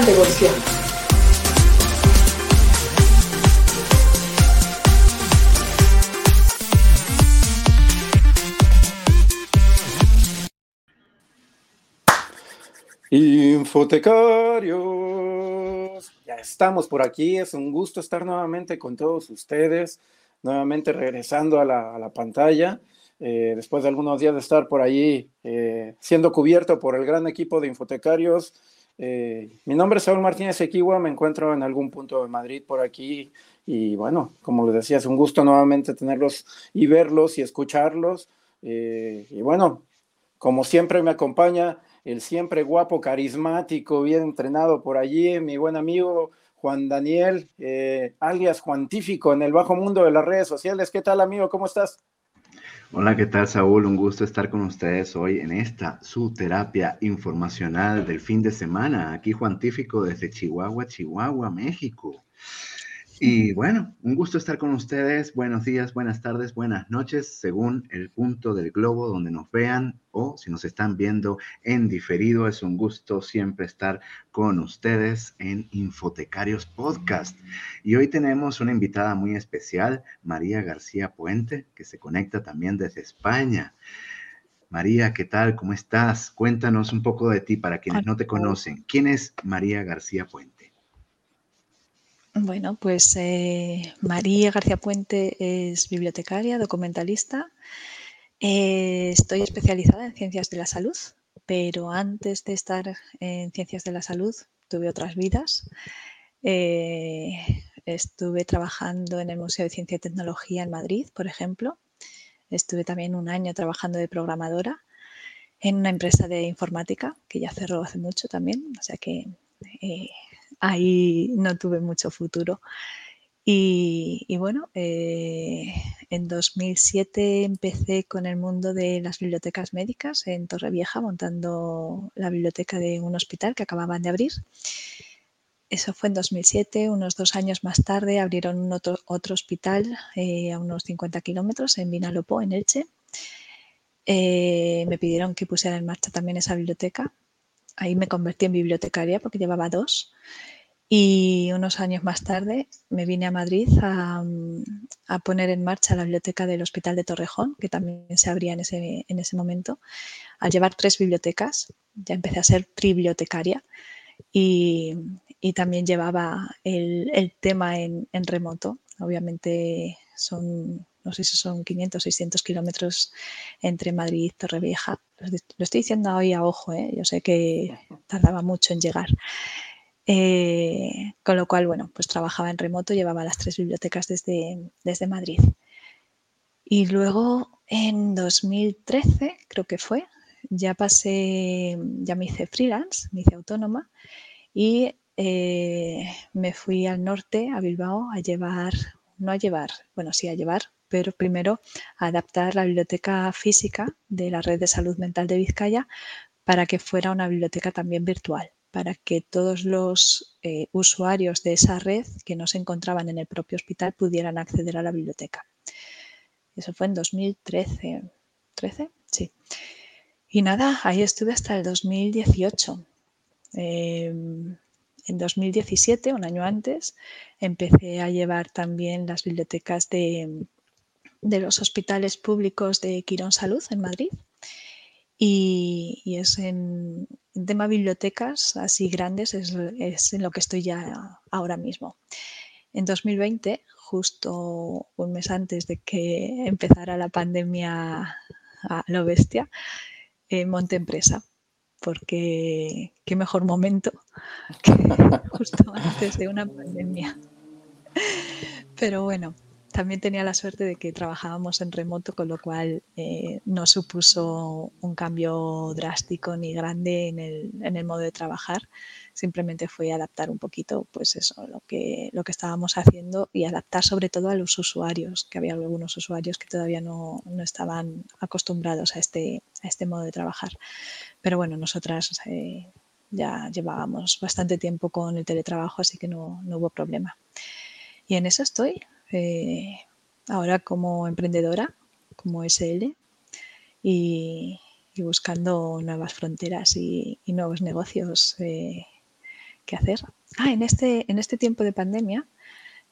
evolución. Infotecarios, ya estamos por aquí, es un gusto estar nuevamente con todos ustedes, nuevamente regresando a la, pantalla, eh, después de algunos días de estar por allí eh, siendo cubierto por el gran equipo de Infotecarios. Eh, mi nombre es Saúl Martínez Equiwa, me encuentro en algún punto de Madrid por aquí y bueno, como les decía, es un gusto nuevamente tenerlos y verlos y escucharlos. y bueno, como siempre me acompaña el siempre guapo, carismático, bien entrenado por allí, mi buen amigo Juan Daniel, eh, alias Juantífico en el bajo mundo de las redes sociales. ¿Qué tal, amigo? ¿Cómo estás? Hola, ¿qué tal, Saúl? Un gusto estar con ustedes hoy en esta su terapia informacional del fin de semana. Aquí Juantífico desde Chihuahua, Chihuahua, México. Y bueno, un gusto estar con ustedes. Buenos días, buenas tardes, buenas noches, según el punto del globo donde nos vean o si nos están viendo en diferido. Es un gusto siempre estar con ustedes en Infotecarios Podcast. Y hoy tenemos una invitada muy especial, María García Puente, que se conecta también desde España. María, ¿qué tal? ¿Cómo estás? Cuéntanos un poco de ti para quienes no te conocen. ¿Quién es María García Puente? Bueno, pues eh, María García Puente es bibliotecaria, documentalista. Eh, estoy especializada en ciencias de la salud, pero antes de estar en ciencias de la salud tuve otras vidas. Eh, estuve trabajando en el Museo de Ciencia y Tecnología en Madrid, por ejemplo. Estuve también un año trabajando de programadora en una empresa de informática que ya cerró hace mucho también, o sea que ahí no tuve mucho futuro. Y, bueno, eh, en 2007 empecé con el mundo de las bibliotecas médicas en Torrevieja, montando la biblioteca de un hospital que acababan de abrir. Eso fue en 2007. Unos dos años más tarde abrieron otro, otro hospital eh, a unos 50 kilómetros en Vinalopó, en Elche. Eh, me pidieron que pusiera en marcha también esa biblioteca. Ahí me convertí en bibliotecaria porque llevaba dos. Y unos años más tarde me vine a Madrid a, poner en marcha la biblioteca del Hospital de Torrejón, que también se abría en ese, en ese momento. Al llevar tres bibliotecas, ya empecé a ser bibliotecaria y, y también llevaba el, el tema en, en, remoto. Obviamente son, no sé si son 500, 600 kilómetros entre Madrid y Torrevieja. Lo estoy diciendo hoy a ojo, ¿eh? yo sé que tardaba mucho en llegar. Eh, con lo cual, bueno, pues trabajaba en remoto, llevaba las tres bibliotecas desde, desde Madrid. Y luego en 2013, creo que fue, ya pasé, ya me hice freelance, me hice autónoma y eh, me fui al norte, a Bilbao, a llevar, no a llevar, bueno, sí a llevar, pero primero adaptar la biblioteca física de la red de salud mental de Vizcaya para que fuera una biblioteca también virtual para que todos los eh, usuarios de esa red que no se encontraban en el propio hospital pudieran acceder a la biblioteca. Eso fue en 2013. ¿13? Sí. Y nada, ahí estuve hasta el 2018. Em, en 2017, un año antes, empecé a llevar también las bibliotecas de, de los hospitales públicos de Quirón Salud en Madrid y, es en, tema bibliotecas así grandes, es, es, en lo que estoy ya ahora mismo. En 2020, justo un mes antes de que empezara la pandemia lo bestia, eh, monté empresa, porque qué mejor momento que justo antes de una pandemia. Pero bueno, también tenía la suerte de que trabajábamos en remoto, con lo cual eh, no supuso un cambio drástico ni grande en el, modo de trabajar. Simplemente fue adaptar un poquito, pues eso, lo que, lo que estábamos haciendo y adaptar sobre todo a los usuarios, que había algunos usuarios que todavía no, estaban acostumbrados a este, a este modo de trabajar. Pero bueno, nosotras eh, ya llevábamos bastante tiempo con el teletrabajo, así que no, no hubo problema. Y en eso estoy, eh, ahora como emprendedora, como SL, y, buscando nuevas fronteras y, nuevos negocios eh, hacer. Ah, en este, en este tiempo de pandemia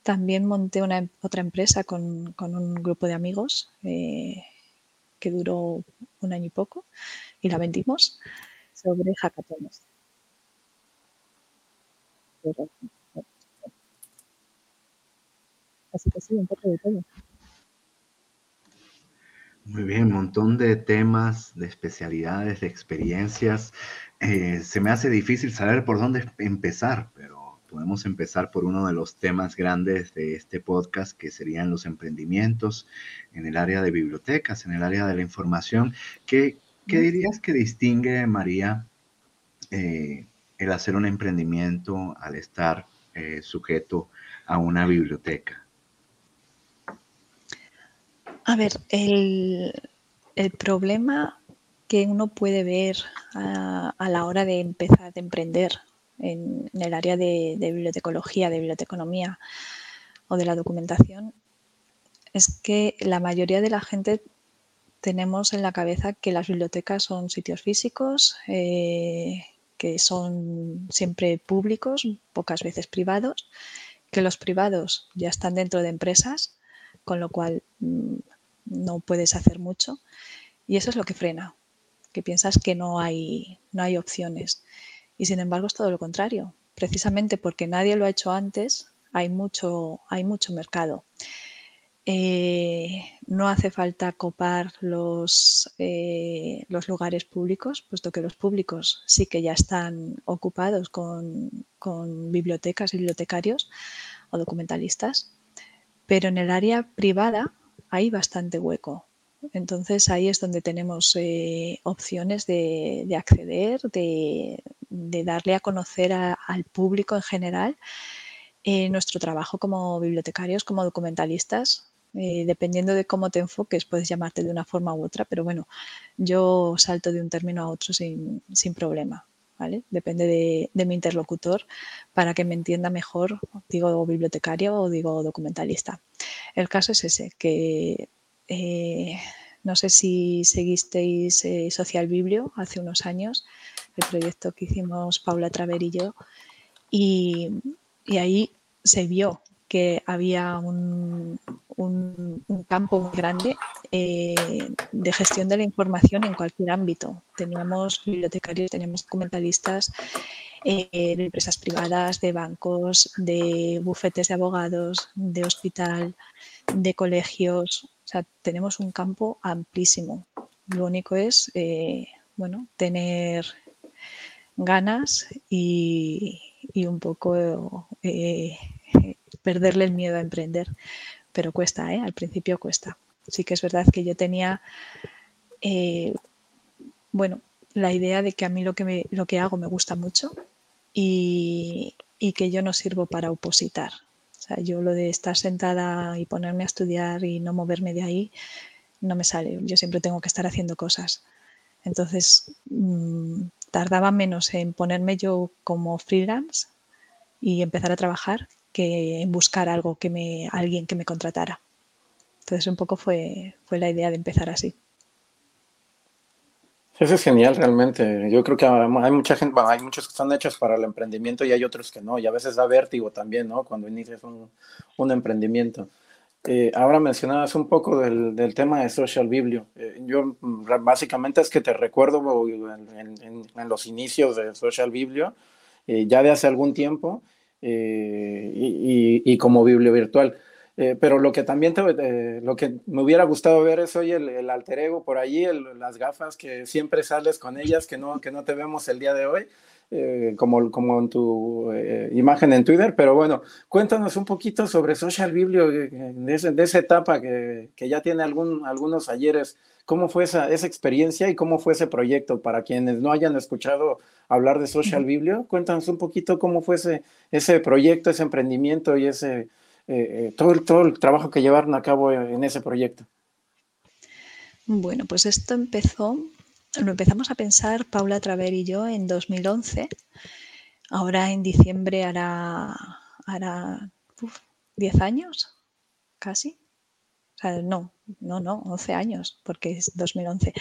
también monté una, otra empresa con, un grupo de amigos eh, que duró un año y poco y la vendimos sobre hackatones. Así que sí, un poco de todo. Muy bien, un montón de temas, de especialidades, de experiencias. Eh, se me hace difícil saber por dónde empezar, pero podemos empezar por uno de los temas grandes de este podcast, que serían los emprendimientos en el área de bibliotecas, en el área de la información. ¿Qué, dirías que distingue, María, eh, el hacer un emprendimiento al estar eh, sujeto a una biblioteca? A ver, el, problema que uno puede ver a, la hora de empezar a emprender en, el área de, bibliotecología, de biblioteconomía o de la documentación es que la mayoría de la gente tenemos en la cabeza que las bibliotecas son sitios físicos, eh, que son siempre públicos, pocas veces privados, que los privados ya están dentro de empresas, con lo cual mm, no puedes hacer mucho. Y eso es lo que frena, que piensas que no hay, no hay opciones. Y sin embargo es todo lo contrario. Precisamente porque nadie lo ha hecho antes, hay mucho, hay mucho mercado. Eh, no hace falta copar los, eh, los, lugares públicos, puesto que los públicos sí que ya están ocupados con, con bibliotecas, bibliotecarios o documentalistas. Pero en el área privada hay bastante hueco. Entonces ahí es donde tenemos eh, opciones de, acceder, de, darle a conocer al público en general eh, nuestro trabajo como bibliotecarios, como documentalistas. Eh, dependiendo de cómo te enfoques, puedes llamarte de una forma u otra, pero bueno, yo salto de un término a otro sin, problema. Depende de, de, mi interlocutor para que me entienda mejor, digo bibliotecario o digo documentalista. El caso es ese, que eh, no sé si seguisteis eh, Social Biblio hace unos años, el proyecto que hicimos Paula Traver y yo, y, ahí se vio que había un, campo muy grande eh, de gestión de la información en cualquier ámbito. Teníamos bibliotecarios, teníamos documentalistas, eh, de empresas privadas, de bancos, de bufetes de abogados, de hospital, de colegios. O sea, tenemos un campo amplísimo. Lo único es, eh, bueno, tener ganas y, un poco eh, perderle el miedo a emprender. Pero cuesta, Al principio cuesta. Sí que es verdad que yo tenía, bueno, la idea de que a mí lo que, lo que hago me gusta mucho y, que yo no sirvo para opositar. O sea, yo lo de estar sentada y ponerme a estudiar y no moverme de ahí no me sale. Yo siempre tengo que estar haciendo cosas. Entonces, mm, tardaba menos en ponerme yo como freelance y empezar a trabajar que en buscar algo que me, alguien que me contratara. Entonces, un poco fue, fue la idea de empezar así. Eso es genial realmente. Yo creo que hay mucha gente, hay muchos que están hechos para el emprendimiento y hay otros que no. Y a veces da vértigo también, ¿no? Cuando inicias un, un emprendimiento. Eh, ahora mencionabas un poco del, del tema de Social Biblio. Eh, yo mm, básicamente es que te recuerdo en, en, los inicios de Social Biblio, eh, ya de hace algún tiempo, y, y, como biblio virtual. Eh, pero lo que también te, lo que me hubiera gustado ver es hoy el, alter ego por allí, las gafas que siempre sales con ellas, que no, que no te vemos el día de hoy, eh, como, como en tu eh, imagen en Twitter. Pero bueno, cuéntanos un poquito sobre Social Biblio, de, esa etapa que, que, ya tiene algún, algunos ayeres. ¿Cómo fue esa, esa experiencia y cómo fue ese proyecto? Para quienes no hayan escuchado hablar de Social Biblio, cuéntanos un poquito cómo fue ese, ese proyecto, ese emprendimiento y ese eh, eh, todo, el, todo el trabajo que llevaron a cabo en ese proyecto? Bueno, pues esto empezó, lo empezamos a pensar Paula Traver y yo en 2011. Ahora en diciembre hará, hará 10 años, casi. no, no, no, 11 años, porque es 2011.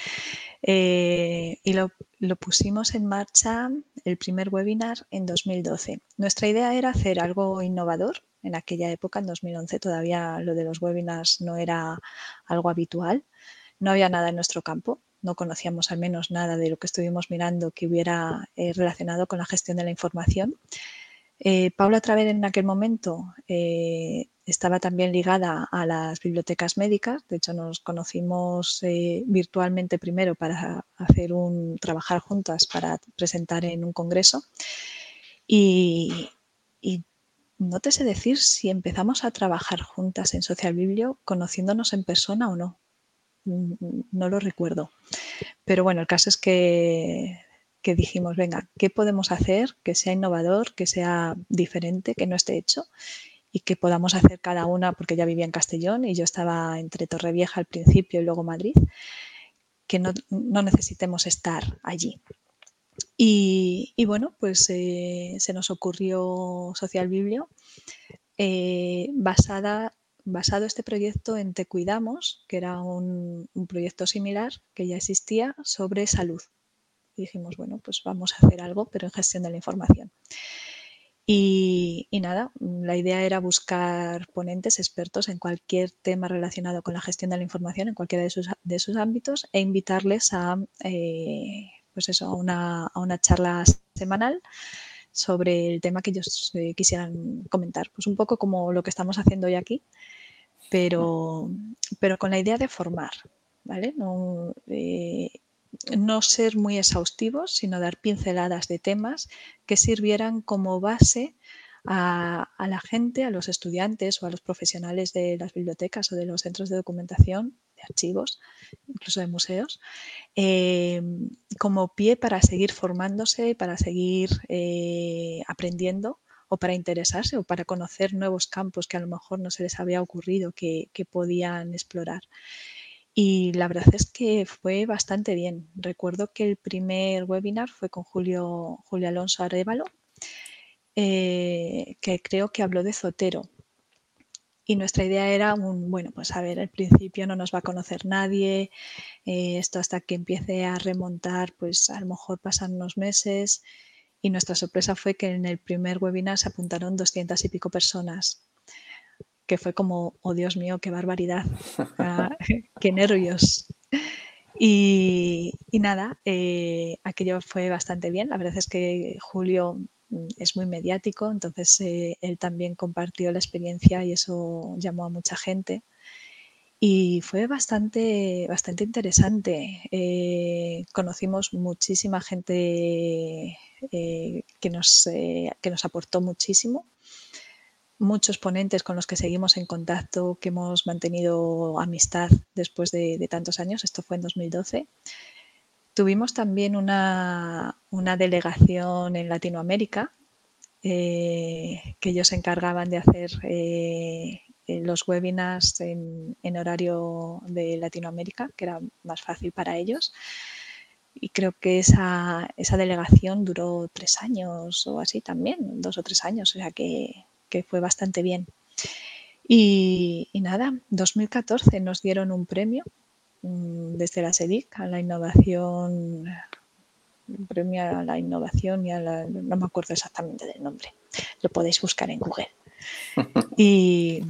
Eh, y lo, pusimos en marcha el primer webinar en 2012. Nuestra idea era hacer algo innovador. En aquella época, en 2011, todavía lo de los webinars no era algo habitual. No había nada en nuestro campo. No conocíamos al menos nada de lo que estuvimos mirando que hubiera eh, relacionado con la gestión de la información. Eh, Paula Traver en aquel momento estaba también ligada a las bibliotecas médicas. De hecho, nos conocimos eh, virtualmente primero para hacer un trabajar juntas para presentar en un congreso. Y, no te sé decir si empezamos a trabajar juntas en Social Biblio conociéndonos en persona o no. Mm, no lo recuerdo. Pero bueno, el caso es que, que dijimos, venga, ¿qué podemos hacer que sea innovador, que sea diferente, que no esté hecho? y que podamos hacer cada una, porque ya vivía en Castellón y yo estaba entre Torrevieja al principio y luego Madrid, que no, necesitemos estar allí. Y, bueno, pues eh, se nos ocurrió Social Biblio, eh, basada, basado este proyecto en Te Cuidamos, que era un, proyecto similar que ya existía sobre salud. Dijimos, bueno, pues vamos a hacer algo, pero en gestión de la información. Y, nada, la idea era buscar ponentes expertos en cualquier tema relacionado con la gestión de la información, en cualquiera de sus, de sus ámbitos, e invitarles a, eh, pues eso, a, una, a una charla semanal sobre el tema que ellos eh, quisieran comentar. Pues un poco como lo que estamos haciendo hoy aquí, pero, pero con la idea de formar, ¿vale? No, eh, no ser muy exhaustivos, sino dar pinceladas de temas que sirvieran como base a, la gente, a los estudiantes o a los profesionales de las bibliotecas o de los centros de documentación, de archivos, incluso de museos, eh, como pie para seguir formándose, para seguir eh, aprendiendo o para interesarse o para conocer nuevos campos que a lo mejor no se les había ocurrido que podían explorar. Y la verdad es que fue bastante bien. Recuerdo que el primer webinar fue con Julio, Julio Alonso Arevalo, eh, que creo que habló de Zotero. Y nuestra idea era un, bueno, pues a ver, al principio no nos va a conocer nadie, eh, esto hasta que empiece a remontar, pues a lo mejor pasan unos meses. Y nuestra sorpresa fue que en el primer webinar se apuntaron doscientas y pico personas que fue como, oh Dios mío, qué barbaridad, qué nervios. Y, nada, eh, aquello fue bastante bien. La verdad es que Julio mm, es muy mediático, entonces eh, él también compartió la experiencia y eso llamó a mucha gente. Y fue bastante, bastante interesante. Eh, conocimos muchísima gente que, nos, que nos aportó muchísimo muchos ponentes con los que seguimos en contacto, que hemos mantenido amistad después de, tantos años. Esto fue en 2012. Tuvimos también una, delegación en Latinoamérica eh, que ellos se encargaban de hacer eh, los webinars en, horario de Latinoamérica, que era más fácil para ellos. Y creo que esa, esa delegación duró tres años o así también, dos o tres años. O sea que que fue bastante bien. Y, nada, 2014 nos dieron un premio mm, desde la SEDIC a la innovación, un premio a la innovación y a la, no me acuerdo exactamente del nombre, lo podéis buscar en Google. Y,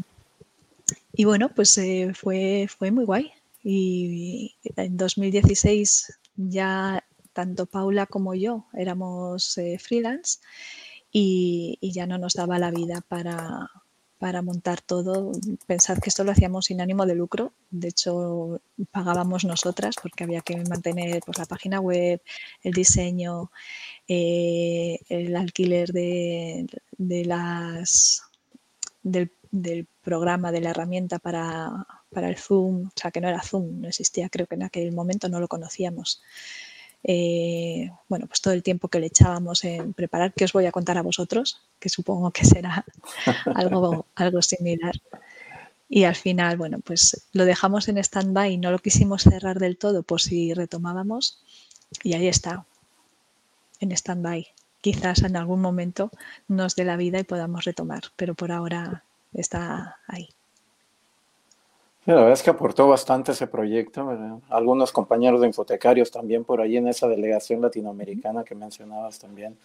y bueno, pues eh, fue, fue muy guay. Y en 2016 ya tanto Paula como yo éramos eh, freelance y, ya no nos daba la vida para, montar todo. Pensad que esto lo hacíamos sin ánimo de lucro. De hecho, pagábamos nosotras porque había que mantener pues, la página web, el diseño, eh, el alquiler de, las, del, programa, de la herramienta para, para el Zoom. O sea, que no era Zoom, no existía, creo que en aquel momento no lo conocíamos. Eh, bueno, pues todo el tiempo que le echábamos en preparar, que os voy a contar a vosotros, que supongo que será algo, algo similar. Y al final, bueno, pues lo dejamos en stand-by, no lo quisimos cerrar del todo por si retomábamos y ahí está, en stand-by. Quizás en algún momento nos dé la vida y podamos retomar, pero por ahora está ahí. La verdad es que aportó bastante ese proyecto. Algunos compañeros de infotecarios también por ahí en esa delegación latinoamericana que mencionabas también.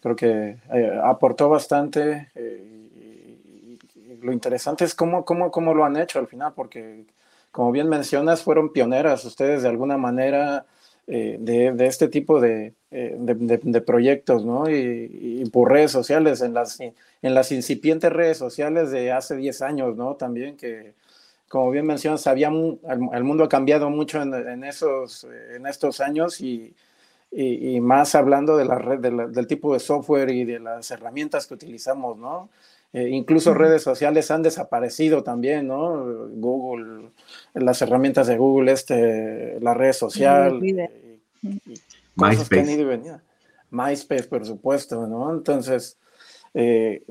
Creo que eh, aportó bastante. Eh, y, lo interesante es cómo, cómo, cómo lo han hecho al final, porque como bien mencionas, fueron pioneras ustedes de alguna manera eh, de, este tipo de, de, proyectos, ¿no? Y, y, por redes sociales, en las, en las incipientes redes sociales de hace 10 años, ¿no? También que como bien mencionas, había, el, mundo ha cambiado mucho en, esos, en estos años y, y, más hablando de la red, del tipo de software y de las herramientas que utilizamos, ¿no? Eh, incluso redes sociales han desaparecido también, ¿no? Google, las herramientas de Google, este, la red social. MySpace. MySpace, por supuesto, ¿no? Entonces, eh,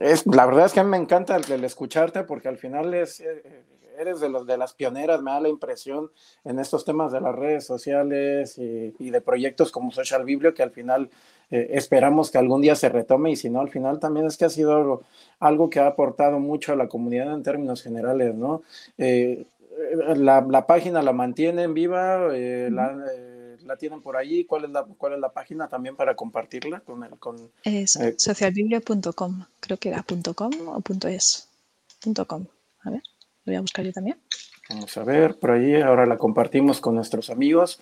es, la verdad es que a mí me encanta el, escucharte porque al final es, eh, eres de, los, de las pioneras, me da la impresión, en estos temas de las redes sociales y, de proyectos como Social Biblio, que al final eh, esperamos que algún día se retome y si no, al final también es que ha sido algo, que ha aportado mucho a la comunidad en términos generales, ¿no? Eh, la, la, página la mantienen viva, eh, la, tienen por allí. ¿Cuál es la, cuál es la página también para compartirla con el con es socialbiblio.com, creo que era .com o .es. .com. A ver voy a buscar yo también. Vamos a ver, por ahí ahora la compartimos con nuestros amigos.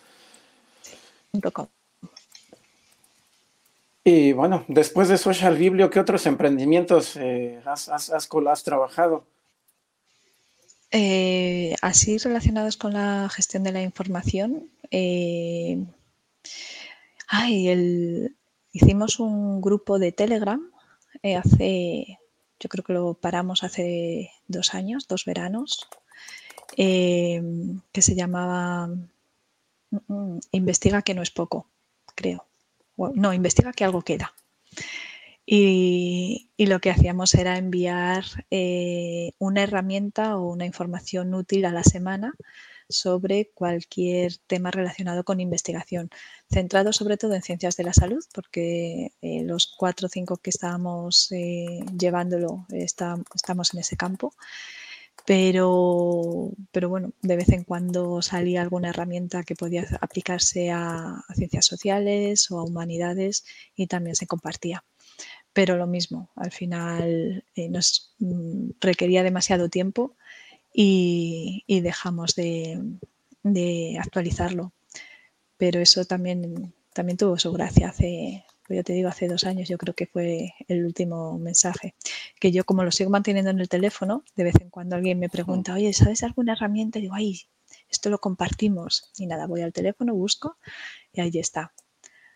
Y bueno, después de Social Biblio, ¿qué otros emprendimientos eh, has, has, trabajado? Eh, así relacionados con la gestión de la información. Eh, el, hicimos un grupo de Telegram hace yo creo que lo paramos hace dos años, dos veranos, eh, que se llamaba mm, mm, Investiga que no es poco, creo. No, investiga que algo queda. Y, lo que hacíamos era enviar eh, una herramienta o una información útil a la semana sobre cualquier tema relacionado con investigación, centrado sobre todo en ciencias de la salud, porque eh, los cuatro o cinco que estábamos eh, llevándolo estamos en ese campo. Pero, bueno, de vez en cuando salía alguna herramienta que podía aplicarse a, ciencias sociales o a humanidades y también se compartía. Pero lo mismo, al final eh, nos mm, requería demasiado tiempo y, dejamos de, actualizarlo. Pero eso también, también tuvo su gracia hace, pues yo te digo, hace dos años yo creo que fue el último mensaje. Que yo como lo sigo manteniendo en el teléfono, de vez en cuando alguien me pregunta, oye, ¿sabes alguna herramienta? Y digo, ay, esto lo compartimos. Y nada, voy al teléfono, busco y ahí está.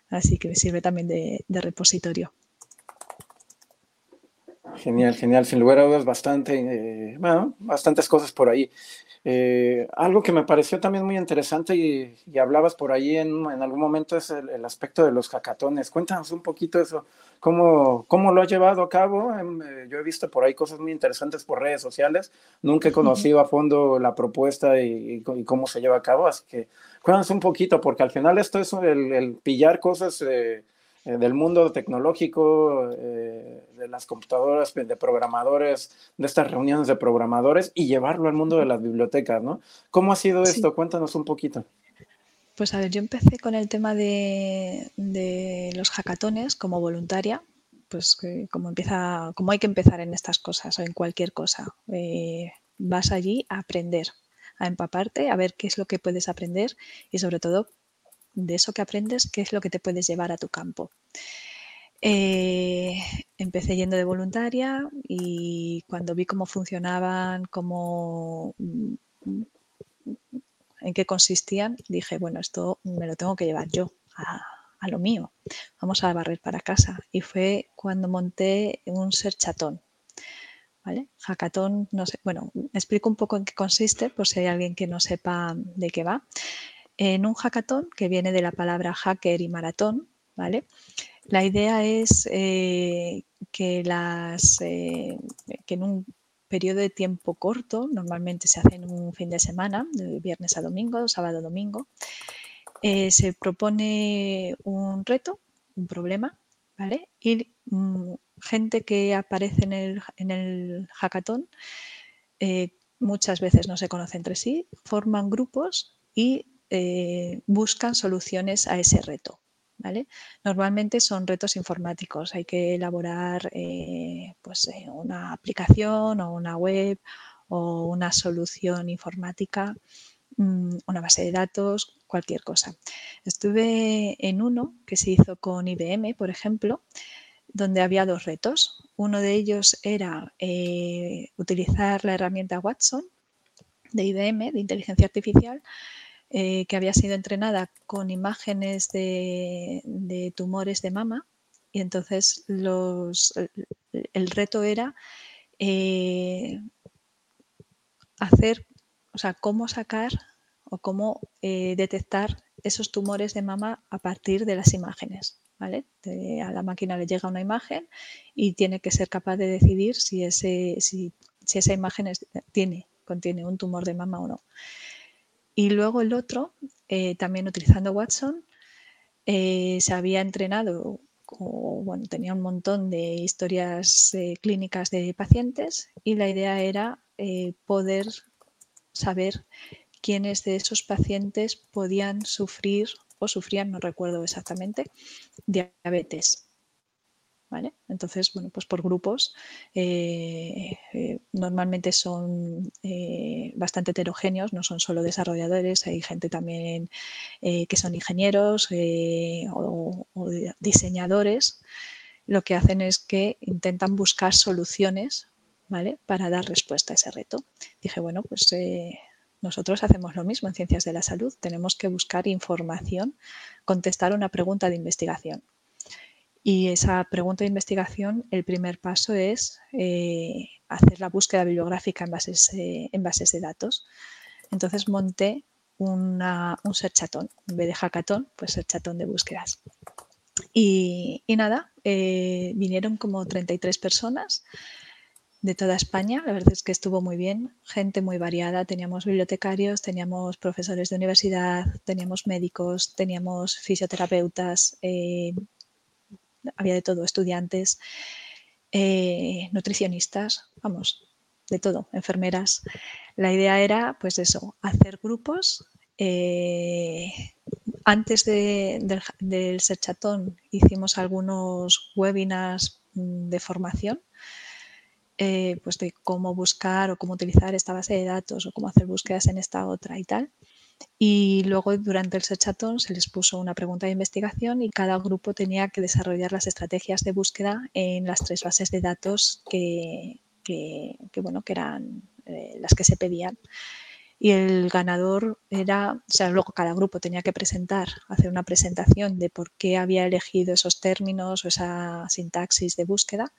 Así que me sirve también de repositorio. Genial, genial. Sin lugar a dudas, bastante, eh, bueno, bastantes cosas por ahí. Eh, algo que me pareció también muy interesante y, hablabas por ahí en, algún momento es el, aspecto de los hackatones. Cuéntanos un poquito eso, cómo, cómo lo ha llevado a cabo. Em, eh, yo he visto por ahí cosas muy interesantes por redes sociales. Nunca he conocido a fondo la propuesta y, cómo se lleva a cabo, así que cuéntanos un poquito, porque al final esto es el, el pillar cosas eh, del mundo tecnológico, eh, de las computadoras, de programadores, de estas reuniones de programadores y llevarlo al mundo de las bibliotecas, ¿no? ¿Cómo ha sido esto? Cuéntanos un poquito. Pues a ver, yo empecé con el tema de, los hackatones como voluntaria, pues como empieza, como hay que empezar en estas cosas o en cualquier cosa. Eh, vas allí a aprender, a empaparte, a ver qué es lo que puedes aprender y sobre todo de eso que aprendes, qué es lo que te puedes llevar a tu campo. Eh, empecé yendo de voluntaria y cuando vi cómo funcionaban, cómo, mm, en qué consistían, dije, bueno, esto me lo tengo que llevar yo a, lo mío. Vamos a barrer para casa. Y fue cuando monté un ser chatón. ¿Vale? Hackathon, no sé, bueno, explico un poco en qué consiste, por si hay alguien que no sepa de qué va en un hackathon, que viene de la palabra hacker y maratón, ¿vale? La idea es eh, eh, que en un periodo de tiempo corto, normalmente se hace en un fin de semana, de viernes a domingo, sábado a domingo, eh, se propone un reto, un problema, ¿vale? Y mm, gente que aparece en el, en el hackathon muchas veces no se conocen entre sí, forman grupos y eh, buscan soluciones a ese reto. Normalmente son retos informáticos, hay que elaborar eh, pues, eh, una aplicación o una web o una solución informática, mm, una base de datos, cualquier cosa. Estuve en uno que se hizo con IBM, por ejemplo, donde había dos retos. Uno de ellos era utilizar la herramienta Watson de IBM, de inteligencia artificial, eh, que había sido entrenada con imágenes de, tumores de mama. Y entonces el, reto era eh, hacer, o sea, cómo sacar o cómo detectar esos tumores de mama a partir de las imágenes a la máquina le llega una imagen y tiene que ser capaz de decidir si, ese, si, esa imagen tiene, contiene un tumor de mama o no. Y luego el otro, eh, también utilizando Watson, eh, se había entrenado, bueno, tenía un montón de historias eh, clínicas de pacientes y la idea era poder saber quiénes de esos pacientes podían sufrir o sufrían, no recuerdo exactamente, diabetes. Entonces, bueno, pues por grupos eh, eh, normalmente son eh, bastante heterogéneos, no son solo desarrolladores, hay gente también que son ingenieros o, o, diseñadores. Lo que hacen es que intentan buscar soluciones ¿vale? para dar respuesta a ese reto. Dije, bueno, pues nosotros hacemos lo mismo en ciencias de la salud. Tenemos que buscar información, contestar una pregunta de investigación. Y esa pregunta de investigación, el primer paso es eh, hacer la búsqueda bibliográfica en bases, eh, en bases de datos. Entonces monté un searchatón. En vez de hackathon, pues searchatón de búsquedas. Y, nada, eh, vinieron como 33 personas de toda España. La verdad es que estuvo muy bien, gente muy variada. Teníamos bibliotecarios, teníamos profesores de universidad, teníamos médicos, teníamos fisioterapeutas, había de todo, estudiantes, eh, nutricionistas, vamos, de todo, enfermeras. La idea era, pues eso, hacer grupos. Eh, antes del, del Serchatón hicimos algunos webinars mm, de formación eh, pues de cómo buscar o cómo utilizar esta base de datos o cómo hacer búsquedas en esta otra y tal. Y luego durante el searchatón se les puso una pregunta de investigación y cada grupo tenía que desarrollar las estrategias de búsqueda en las tres bases de datos que, bueno, que eran eh, las que se pedían. Y el ganador era, o sea, luego cada grupo tenía que presentar, hacer una presentación de por qué había elegido esos términos o esa sintaxis de búsqueda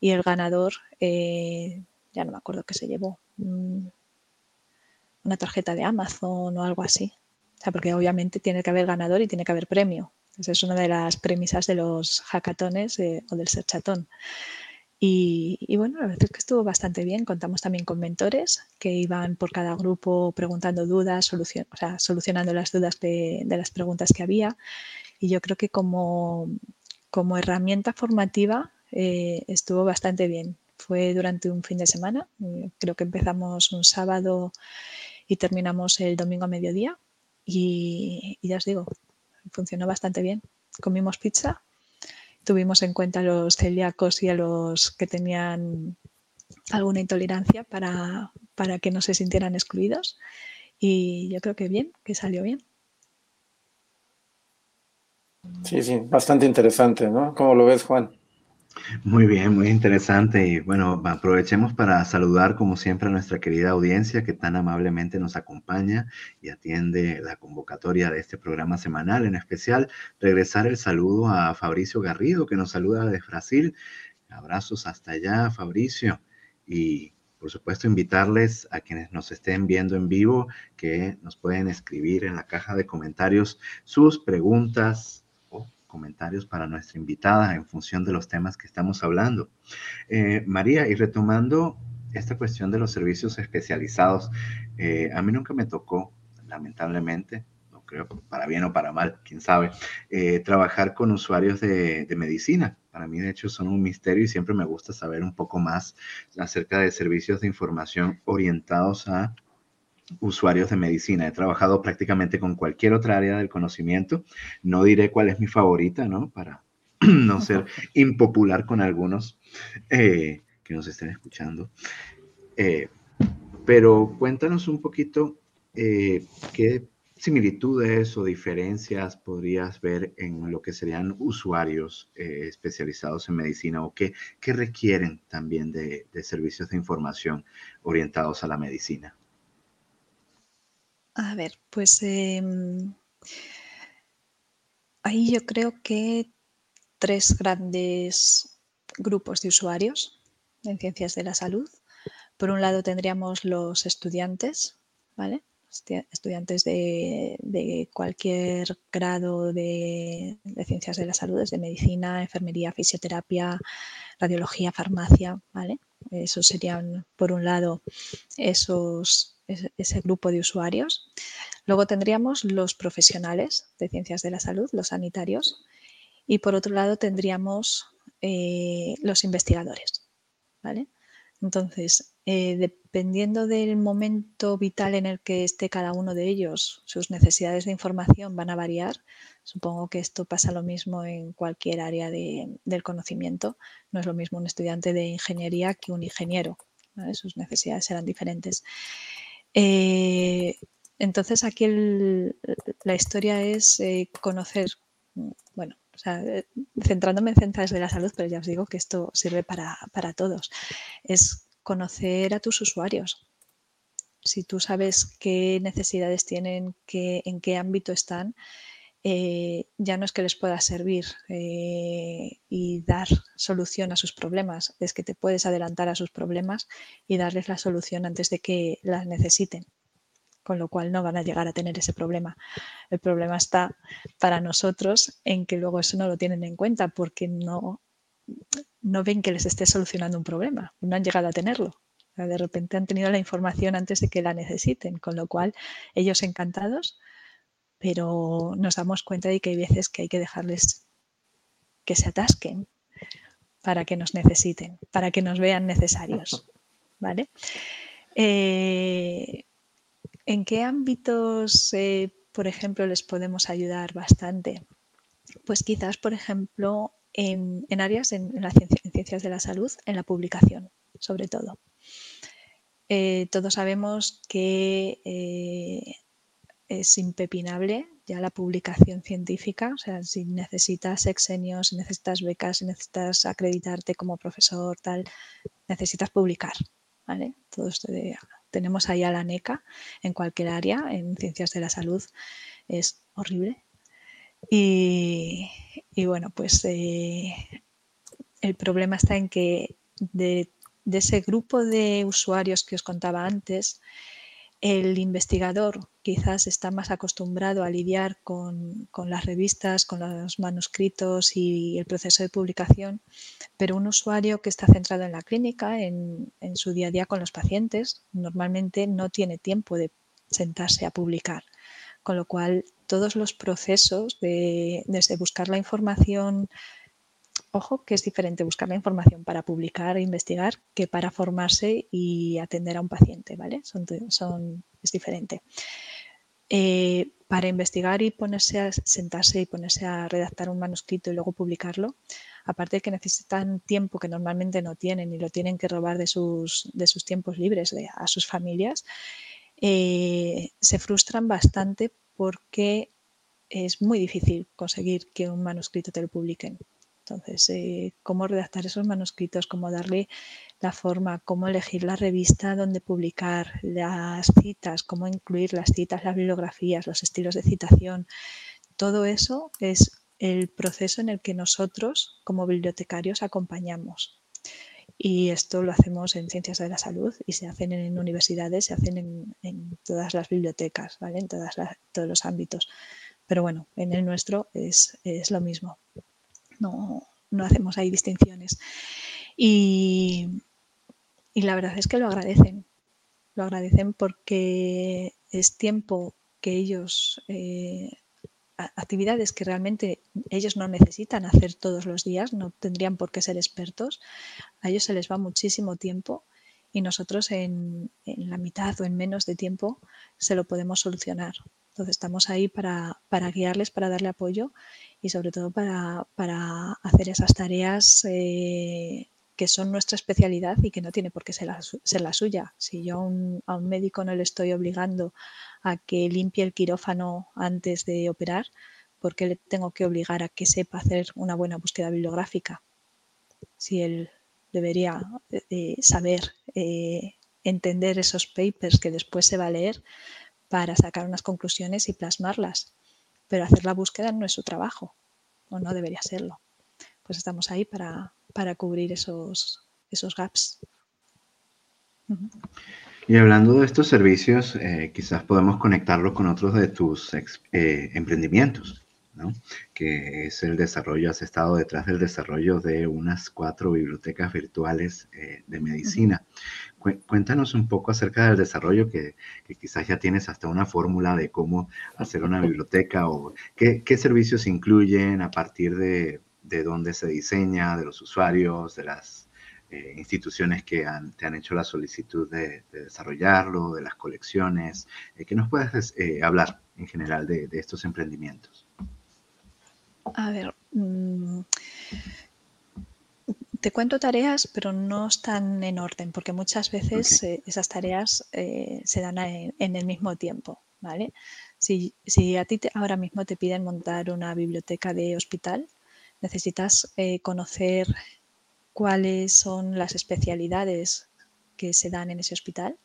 y el ganador, eh, ya no me acuerdo qué se llevó, mm, una tarjeta de Amazon o algo así. Porque obviamente tiene que haber ganador y tiene que haber premio. Esa es una de las premisas de los hackatones eh, o del searchatón. Y, y, bueno, la verdad es que estuvo bastante bien. Contamos también con mentores que iban por cada grupo preguntando dudas, solucionando las dudas de, las preguntas que había. Y yo creo que como, como herramienta formativa eh, estuvo bastante bien. Fue durante un fin de semana, eh, creo que empezamos un sábado y terminamos el domingo a mediodía y, ya os digo, funcionó bastante bien. Comimos pizza, tuvimos en cuenta a los celíacos y a los que tenían alguna intolerancia para, para que no se sintieran excluidos y yo creo que bien, que salió bien. Sí, sí, bastante interesante, ¿no? ¿Cómo lo ves, Juan? Muy bien, muy interesante. Y bueno, aprovechemos para saludar como siempre a nuestra querida audiencia que tan amablemente nos acompaña y atiende la convocatoria de este programa semanal. En especial, regresar el saludo a Fabricio Garrido que nos saluda desde Brasil. Abrazos hasta allá, Fabricio. Y por supuesto, invitarles a quienes nos estén viendo en vivo que nos pueden escribir en la caja de comentarios sus preguntas, comentarios para nuestra invitada en función de los temas que estamos hablando. Eh, María, y retomando esta cuestión de los servicios especializados, eh, a mí nunca me tocó, lamentablemente, no creo para bien o para mal, quién sabe, eh, trabajar con usuarios de, medicina. Para mí, de hecho, son un misterio y siempre me gusta saber un poco más acerca de servicios de información orientados a usuarios de medicina. He trabajado prácticamente con cualquier otra área del conocimiento. No diré cuál es mi favorita, ¿no? Para no ser impopular con algunos eh, que nos estén escuchando. Eh, pero cuéntanos un poquito eh, qué similitudes o diferencias podrías ver en lo que serían usuarios especializados en medicina o qué, requieren también de, servicios de información orientados a la medicina. A ver, pues em, ahí yo creo que tres grandes grupos de usuarios en ciencias de la salud. Por un lado tendríamos los estudiantes, ¿vale? Estudiantes de, cualquier grado de, ciencias de la salud, desde medicina, enfermería, fisioterapia, radiología, farmacia, ¿vale? Esos serían, por un lado, esos, ese grupo de usuarios. Luego tendríamos los profesionales de ciencias de la salud, los sanitarios, y por otro lado tendríamos eh, los investigadores. ¿vale? Entonces, eh, dependiendo del momento vital en el que esté cada uno de ellos, sus necesidades de información van a variar. Supongo que esto pasa lo mismo en cualquier área del conocimiento. No es lo mismo un estudiante de ingeniería que un ingeniero. Sus necesidades serán diferentes. Eh, entonces, aquí la historia es conocer, bueno, o sea, eh, centrándome en centros de la salud, pero ya os digo que esto sirve para, todos, es conocer a tus usuarios. Si tú sabes qué necesidades tienen, qué, en qué ámbito están, eh, ya no es que les pueda servir eh, y dar solución a sus problemas, es que te puedes adelantar a sus problemas y darles la solución antes de que las necesiten con lo cual no van a llegar a tener ese problema. El problema está para nosotros en que luego eso no lo tienen en cuenta porque no, no ven que les esté solucionando un problema, no han llegado a tenerlo. De repente han tenido la información antes de que la necesiten, con lo cual ellos encantados, pero nos damos cuenta de que hay veces que hay que dejarles que se atasquen para que nos necesiten, para que nos vean necesarios. ¿Vale? Eh, ¿En qué ámbitos, eh, por ejemplo, les podemos ayudar bastante? Pues quizás, por ejemplo, en, áreas en, la ciencias de la salud, en la publicación, sobre todo. Eh, todos sabemos que es impepinable ya la publicación científica, o sea, si necesitas exenios, si necesitas becas, si necesitas acreditarte como profesor, tal, necesitas publicar, ¿vale? Todo esto de tenemos ahí a la NECA en cualquier área, en ciencias de la salud, es horrible. Y, bueno, pues eh, el problema está en que de, ese grupo de usuarios que os contaba antes, el investigador quizás está más acostumbrado a lidiar con, las revistas, con los manuscritos y el proceso de publicación, pero un usuario que está centrado en la clínica, en, su día a día con los pacientes, normalmente no tiene tiempo de sentarse a publicar. Con lo cual, todos los procesos de, desde buscar la información Ojo que es diferente buscar la información para publicar e investigar que para formarse y atender a un paciente, ¿vale? Son, es diferente. Eh, para investigar y ponerse a sentarse y ponerse a redactar un manuscrito y luego publicarlo, aparte de que necesitan tiempo que normalmente no tienen y lo tienen que robar de sus, de sus tiempos libres a sus familias, eh, se frustran bastante porque es muy difícil conseguir que un manuscrito te lo publiquen. Entonces, eh, cómo redactar esos manuscritos, cómo darle la forma, cómo elegir la revista donde publicar las citas, cómo incluir las citas, las bibliografías, los estilos de citación. Todo eso es el proceso en el que nosotros, como bibliotecarios, acompañamos. Y esto lo hacemos en ciencias de la salud y se hacen en universidades, se hacen en, todas las bibliotecas, ¿vale? en todos los ámbitos. Pero bueno, en el nuestro es, es lo mismo no, hacemos ahí distinciones. Y, la verdad es que lo agradecen, lo agradecen porque es tiempo que ellos eh, actividades que realmente ellos no necesitan hacer todos los días, no tendrían por qué ser expertos, a ellos se les va muchísimo tiempo y nosotros en, la mitad o en menos de tiempo se lo podemos solucionar. Entonces estamos ahí para, guiarles, para darle apoyo y sobre todo para, hacer esas tareas eh, que son nuestra especialidad y que no tiene por qué ser la, suya. Si yo a un, a un, médico no le estoy obligando a que limpie el quirófano antes de operar, ¿por qué le tengo que obligar a que sepa hacer una buena búsqueda bibliográfica? Si él debería eh, saber eh, entender esos papers que después se va a leer para sacar unas conclusiones y plasmarlas. Pero hacer la búsqueda no es su trabajo, o no debería serlo. Pues estamos ahí para, para cubrir esos, esos gaps. Y hablando de estos servicios, eh, quizás podemos conectarlo con otros de tus eh, emprendimientos, ¿no? que es el desarrollo, has estado detrás del desarrollo de unas cuatro bibliotecas virtuales eh, de medicina. Cuéntanos un poco acerca del desarrollo que, quizás ya tienes hasta una fórmula de cómo hacer una biblioteca o qué, servicios incluyen a partir de, de dónde se diseña, de los usuarios, de las eh, instituciones que te han hecho la solicitud de, desarrollarlo, de las colecciones. Eh, ¿Qué nos puedes eh, hablar en general de, estos emprendimientos? A ver, mm, te cuento tareas, pero no están en orden, porque muchas veces esas tareas se dan en, el mismo tiempo. ¿vale? Si, a ti ahora mismo te piden montar una biblioteca de hospital, necesitas conocer cuáles son las especialidades que se dan en ese hospital,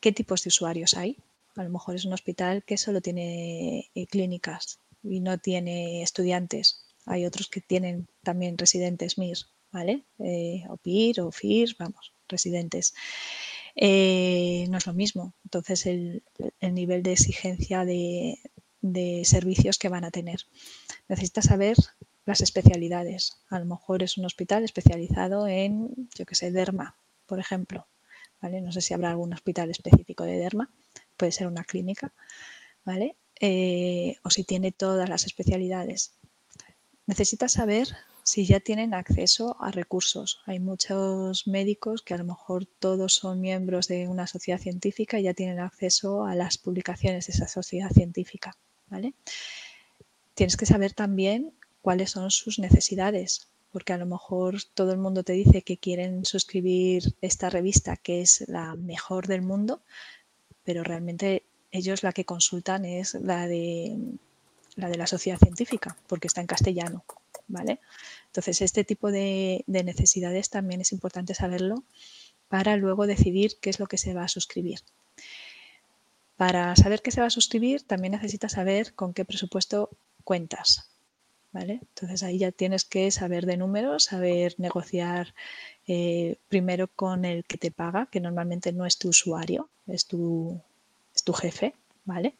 qué tipos de usuarios hay. A lo mejor es un hospital que solo tiene eh, clínicas y no tiene estudiantes. Hay otros que tienen también residentes MIR, ¿vale? Eh, o PIR o FIR, vamos, residentes. Eh, no es lo mismo. Entonces, el, nivel de exigencia de, de, servicios que van a tener. Necesitas saber las especialidades. A lo mejor es un hospital especializado en, yo que sé, derma, por ejemplo. ¿vale? No sé si habrá algún hospital específico de derma, puede ser una clínica, ¿vale? Eh, o si tiene todas las especialidades. Necesitas saber si ya tienen acceso a recursos. Hay muchos médicos que a lo mejor todos son miembros de una sociedad científica y ya tienen acceso a las publicaciones de esa sociedad científica. Tienes que saber también cuáles son sus necesidades, porque a lo mejor todo el mundo te dice que quieren suscribir esta revista que es la mejor del mundo, pero realmente ellos la que consultan es la de la de la sociedad científica, porque está en castellano, ¿vale? Entonces, este tipo de, de necesidades también es importante saberlo para luego decidir qué es lo que se va a suscribir. Para saber qué se va a suscribir, también necesitas saber con qué presupuesto cuentas. Entonces ahí ya tienes que saber de números, saber negociar eh, primero con el que te paga, que normalmente no es tu usuario, es tu, es tu jefe, ¿vale?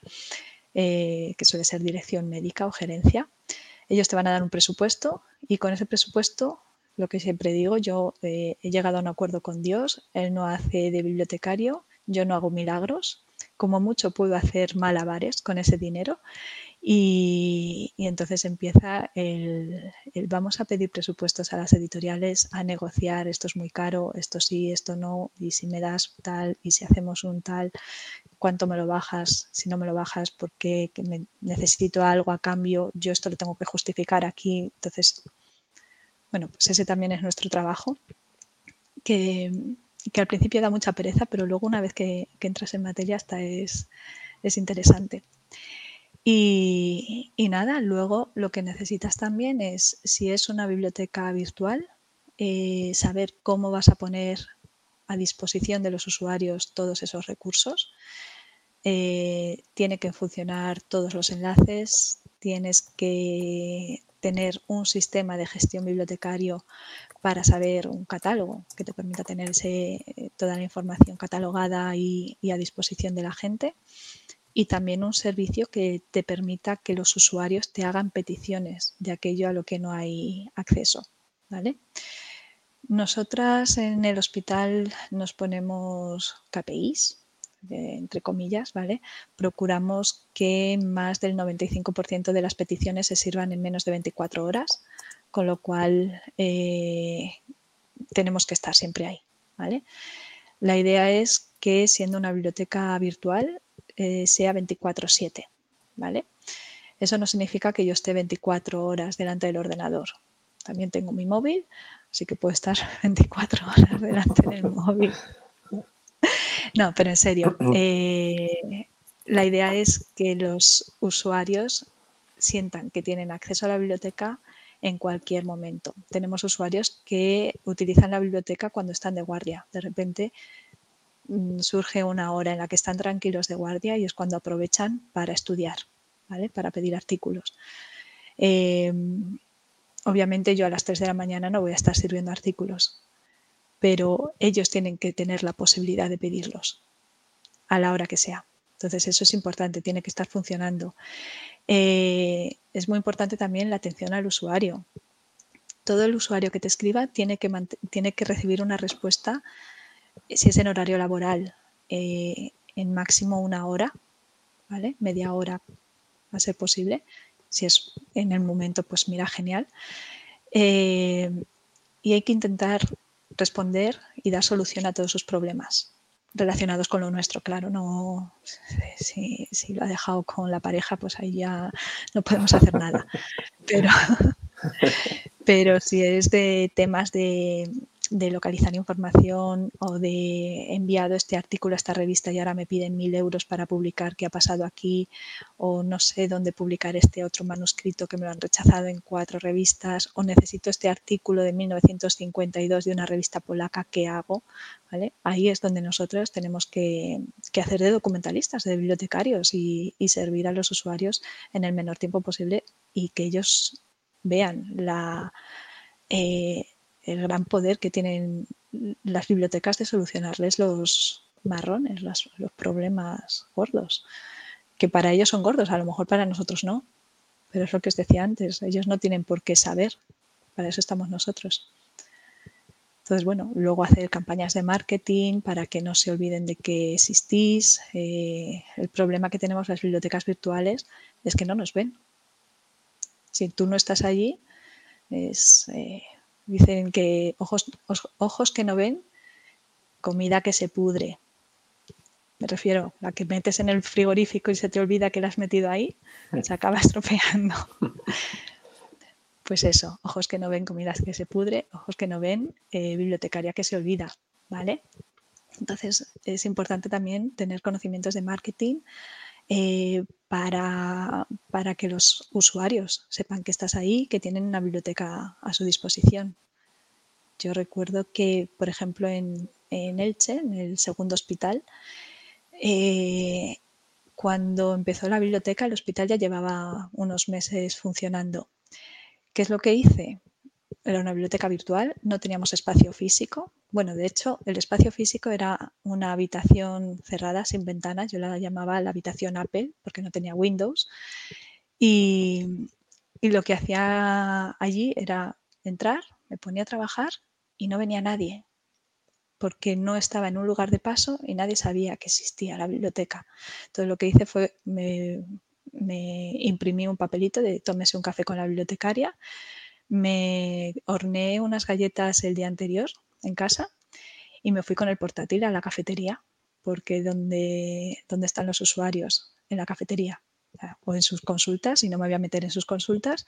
Eh, que suele ser dirección médica o gerencia. Ellos te van a dar un presupuesto y con ese presupuesto, lo que siempre digo, yo eh, he llegado a un acuerdo con Dios, Él no hace de bibliotecario, yo no hago milagros, como mucho puedo hacer malabares con ese dinero y, entonces empieza el, vamos a pedir presupuestos a las editoriales, a negociar, esto es muy caro, esto sí, esto no, y si me das tal, y si hacemos un tal, cuánto me lo bajas, si no me lo bajas, porque necesito algo a cambio, yo esto lo tengo que justificar aquí. Entonces, bueno, pues ese también es nuestro trabajo, que, al principio da mucha pereza, pero luego una vez que, entras en materia hasta es, es interesante. Y, nada, luego lo que necesitas también es, si es una biblioteca virtual, eh, saber cómo vas a poner a disposición de los usuarios todos esos recursos. Eh, tiene que funcionar todos los enlaces, tienes que tener un sistema de gestión bibliotecario para saber un catálogo que te permita tener toda la información catalogada y a disposición de la gente y también un servicio que te permita que los usuarios te hagan peticiones de aquello a lo que no hay acceso. ¿vale? Nosotras en el hospital nos ponemos KPIs, entre comillas, ¿vale? Procuramos que más del 95% de las peticiones se sirvan en menos de 24 horas, con lo cual eh, tenemos que estar siempre ahí, ¿vale? La idea es que siendo una biblioteca virtual eh, sea 24/7, ¿vale? Eso no significa que yo esté 24 horas delante del ordenador. También tengo mi móvil, así que puedo estar 24 horas delante del móvil. No, pero en serio, eh, la idea es que los usuarios sientan que tienen acceso a la biblioteca en cualquier momento. Tenemos usuarios que utilizan la biblioteca cuando están de guardia. De repente surge una hora en la que están tranquilos de guardia y es cuando aprovechan para estudiar, para pedir artículos. Em, obviamente yo a las 3 de la mañana no voy a estar sirviendo artículos, pero ellos tienen que tener la posibilidad de pedirlos a la hora que sea. Entonces eso es importante, tiene que estar funcionando. Eh, es muy importante también la atención al usuario. Todo el usuario que te escriba tiene que, tiene que recibir una respuesta, si es en horario laboral, eh, en máximo una hora, ¿vale? Media hora va a ser posible. Si es en el momento, pues mira, genial. Eh, y hay que intentar responder y dar solución a todos sus problemas relacionados con lo nuestro, claro, no si, lo ha dejado con la pareja, pues ahí ya no podemos hacer nada. Pero, pero si es de temas de, de localizar información o de enviado este artículo a esta revista y ahora me piden mil euros para publicar qué ha pasado aquí o no sé dónde publicar este otro manuscrito que me lo han rechazado en cuatro revistas o necesito este artículo de 1952 de una revista polaca, ¿qué hago? ¿Vale? Ahí es donde nosotros tenemos que, hacer de documentalistas, de bibliotecarios y, servir a los usuarios en el menor tiempo posible y que ellos vean la... Eh, el gran poder que tienen las bibliotecas de solucionarles los marrones, los, problemas gordos, que para ellos son gordos, a lo mejor para nosotros no, pero es lo que os decía antes, ellos no tienen por qué saber, para eso estamos nosotros. Entonces, bueno, luego hacer campañas de marketing para que no se olviden de que existís. Eh, el problema que tenemos las bibliotecas virtuales es que no nos ven. Si tú no estás allí, es, eh, Dicen que ojos, ojos que no ven, comida que se pudre. Me refiero, a la que metes en el frigorífico y se te olvida que la has metido ahí, se acaba estropeando. Pues eso, ojos que no ven, comida que se pudre, ojos que no ven, eh, bibliotecaria que se olvida, ¿vale? Entonces es importante también tener conocimientos de marketing, eh, para, para, que los usuarios sepan que estás ahí, que tienen una biblioteca a su disposición. Yo recuerdo que, por ejemplo, en, Elche, en el segundo hospital, eh, cuando empezó la biblioteca, el hospital ya llevaba unos meses funcionando. ¿Qué es lo que hice? Era una biblioteca virtual, no teníamos espacio físico, bueno, de hecho, el espacio físico era una habitación cerrada, sin ventanas. Yo la llamaba la habitación Apple porque no tenía Windows. Y, lo que hacía allí era entrar, me ponía a trabajar y no venía nadie porque no estaba en un lugar de paso y nadie sabía que existía la biblioteca. Entonces lo que hice fue, me, me imprimí un papelito de tómese un café con la bibliotecaria, me horneé unas galletas el día anterior en casa y me fui con el portátil a la cafetería, porque donde, donde están los usuarios, en la cafetería o en sus consultas, y no me voy a meter en sus consultas,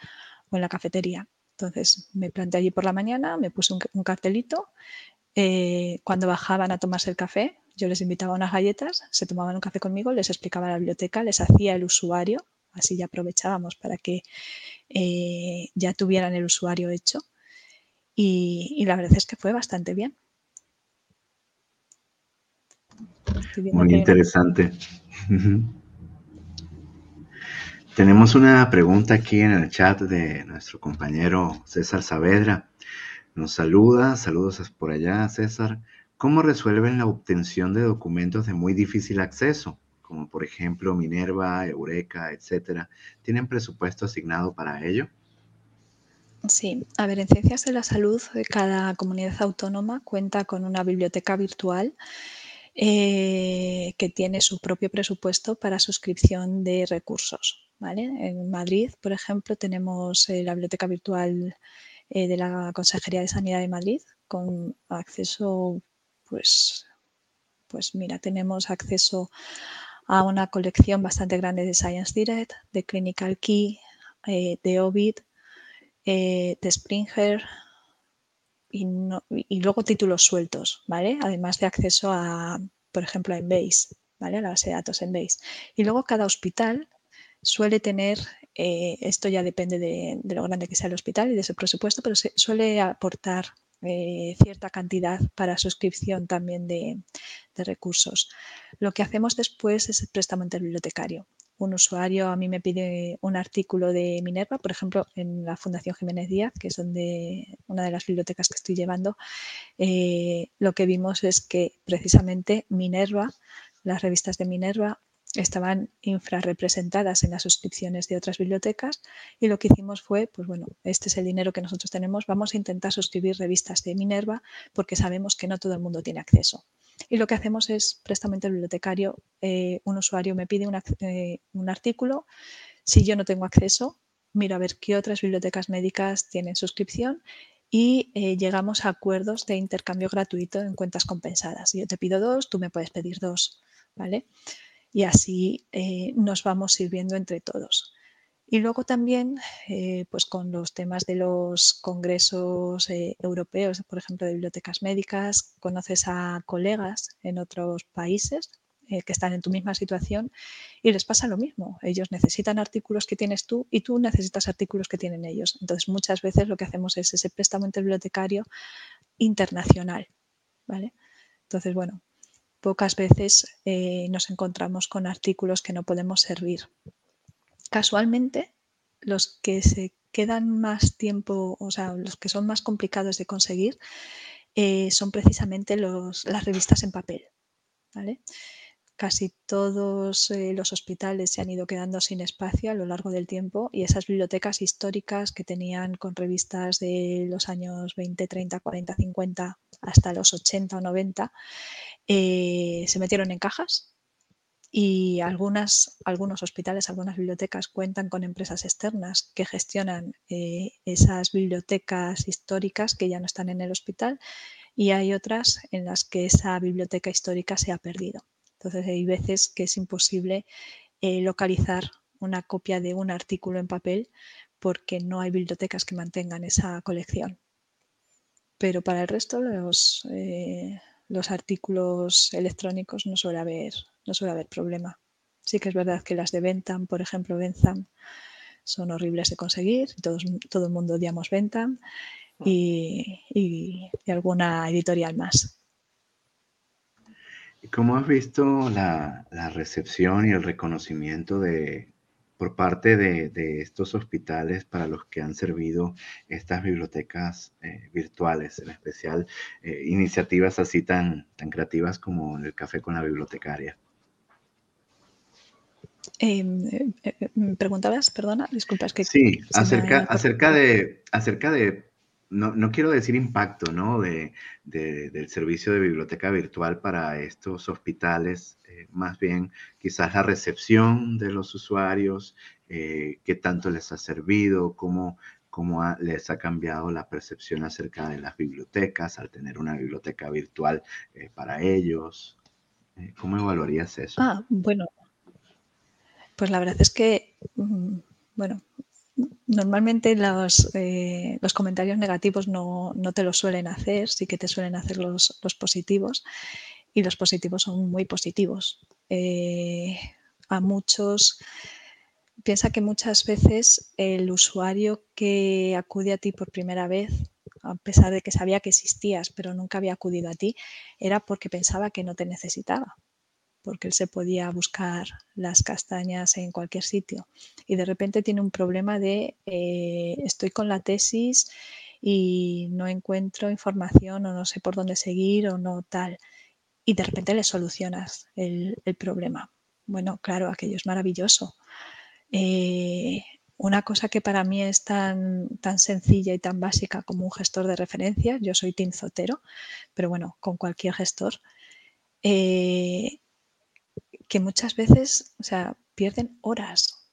o en la cafetería. Entonces me planté allí por la mañana, me puse un, cartelito. Eh, cuando bajaban a tomarse el café, yo les invitaba unas galletas, se tomaban un café conmigo, les explicaba la biblioteca, les hacía el usuario, así ya aprovechábamos para que eh, ya tuvieran el usuario hecho y, la verdad es que fue bastante bien. Muy interesante. Tenemos una pregunta aquí en el chat de nuestro compañero César Saavedra. Nos saluda, saludos por allá, César. ¿Cómo resuelven la obtención de documentos de muy difícil acceso, como por ejemplo Minerva, Eureka, etcétera? ¿Tienen presupuesto asignado para ello? Sí, a ver, en Ciencias de la Salud, cada comunidad autónoma cuenta con una biblioteca virtual eh, que tiene su propio presupuesto para suscripción de recursos. En Madrid, por ejemplo, tenemos eh, la biblioteca virtual eh, de la Consejería de Sanidad de Madrid con acceso, pues, pues mira, tenemos acceso a una colección bastante grande de Science Direct, de Clinical Key, de Ovid, de Springer, y, luego títulos sueltos, ¿vale? Además de acceso a, por ejemplo, a Embase, ¿vale? A la base de datos Embase. Y luego cada hospital suele tener, eh, esto ya depende de, lo grande que sea el hospital y de ese presupuesto, pero suele aportar eh, cierta cantidad para suscripción también de, recursos. Lo que hacemos después es el préstamo interbibliotecario un usuario a mí me pide un artículo de Minerva, por ejemplo, en la Fundación Jiménez Díaz, que es donde una de las bibliotecas que estoy llevando, eh, lo que vimos es que precisamente Minerva, las revistas de Minerva, estaban infrarrepresentadas en las suscripciones de otras bibliotecas y lo que hicimos fue, pues bueno, este es el dinero que nosotros tenemos, vamos a intentar suscribir revistas de Minerva porque sabemos que no todo el mundo tiene acceso. Y lo que hacemos es préstamo bibliotecario. Eh, un usuario me pide eh, un artículo. Si yo no tengo acceso, miro a ver qué otras bibliotecas médicas tienen suscripción y eh, llegamos a acuerdos de intercambio gratuito en cuentas compensadas. Yo te pido dos, tú me puedes pedir dos, ¿vale? Y así nos vamos sirviendo entre todos. Y luego también, eh, pues con los temas de los congresos eh, europeos, por ejemplo, de bibliotecas médicas, conoces a colegas en otros países eh, que están en tu misma situación y les pasa lo mismo. Ellos necesitan artículos que tienes tú y tú necesitas artículos que tienen ellos. Entonces, muchas veces lo que hacemos es ese préstamo interbibliotecario internacional. ¿vale? Entonces, bueno, pocas veces nos encontramos con artículos que no podemos servir casualmente los que se quedan más tiempo, o sea, los que son más complicados de conseguir, eh, son precisamente los, las revistas en papel. Casi todos eh, los hospitales se han ido quedando sin espacio a lo largo del tiempo y esas bibliotecas históricas que tenían con revistas de los años 20, 30, 40, 50 hasta los 80 o 90 eh, se metieron en cajas y algunas, algunos hospitales, algunas bibliotecas cuentan con empresas externas que gestionan eh, esas bibliotecas históricas que ya no están en el hospital y hay otras en las que esa biblioteca histórica se ha perdido. Entonces hay veces que es imposible eh, localizar una copia de un artículo en papel porque no hay bibliotecas que mantengan esa colección. Pero para el resto los, eh, los artículos electrónicos no suele haber no suele haber problema. Sí que es verdad que las de Bentham, por ejemplo, Bentham, son horribles de conseguir, todos, todo el mundo odiamos Bentham y, y, alguna editorial más. ¿Cómo has visto la, recepción y el reconocimiento de, por parte de, estos hospitales para los que han servido estas bibliotecas eh, virtuales, en especial eh, iniciativas así tan, tan creativas como el café con la bibliotecaria? Em, eh, ¿Me preguntabas, perdona? Disculpa, es que... Sí, acerca, acerca de, acerca de no, no, quiero decir impacto, ¿no? De, del servicio de biblioteca virtual para estos hospitales, eh, más bien quizás la recepción de los usuarios, qué tanto les ha servido, cómo, cómo les ha cambiado la percepción acerca de las bibliotecas al tener una biblioteca virtual para ellos. ¿Cómo evaluarías eso? Ah, bueno, pues la verdad es que, mm, bueno, normalmente los, eh, los comentarios negativos no, te los suelen hacer, sí que te suelen hacer los, positivos y los positivos son muy positivos. Eh, a muchos, piensa que muchas veces el usuario que acude a ti por primera vez, a pesar de que sabía que existías, pero nunca había acudido a ti, era porque pensaba que no te necesitaba porque él se podía buscar las castañas en cualquier sitio. Y de repente tiene un problema de eh, estoy con la tesis y no encuentro información o no sé por dónde seguir o no tal. Y de repente le solucionas el, problema. Bueno, claro, aquello es maravilloso. Eh, una cosa que para mí es tan, tan sencilla y tan básica como un gestor de referencias, yo soy Tim Zotero, pero bueno, con cualquier gestor, eh, que muchas veces, o sea, pierden horas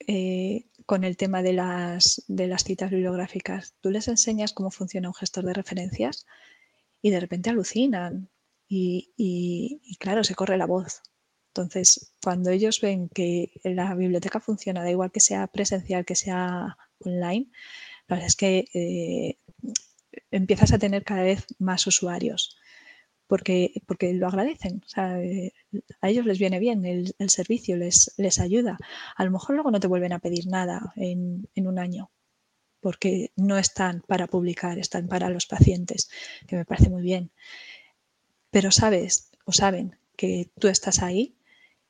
eh, con el tema de las, de las citas bibliográficas. Tú les enseñas cómo funciona un gestor de referencias y de repente alucinan y, claro, se corre la voz. Entonces, cuando ellos ven que la biblioteca funciona, da igual que sea presencial, que sea online, la verdad es que eh, empiezas a tener cada vez más usuarios porque, porque lo agradecen. Eh, a ellos les viene bien el, servicio, les, les, ayuda. A lo mejor luego no te vuelven a pedir nada en, en, un año, porque no están para publicar, están para los pacientes, que me parece muy bien. Pero sabes o saben que tú estás ahí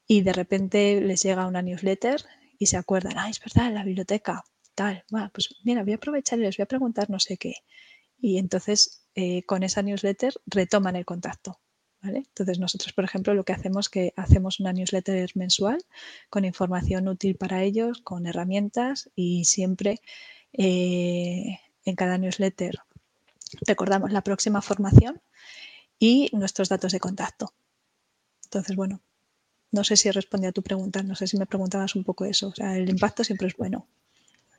y de repente les llega una newsletter y se acuerdan, ah, es verdad, la biblioteca, tal, bueno, pues mira, voy a aprovechar y les voy a preguntar no sé qué. Y entonces eh, con esa newsletter retoman el contacto. Entonces nosotros, por ejemplo, lo que hacemos es que hacemos una newsletter mensual con información útil para ellos, con herramientas y siempre eh, en cada newsletter recordamos la próxima formación y nuestros datos de contacto. Entonces, bueno, no sé si responde a tu pregunta, no sé si me preguntabas un poco eso. O sea, el impacto siempre es bueno.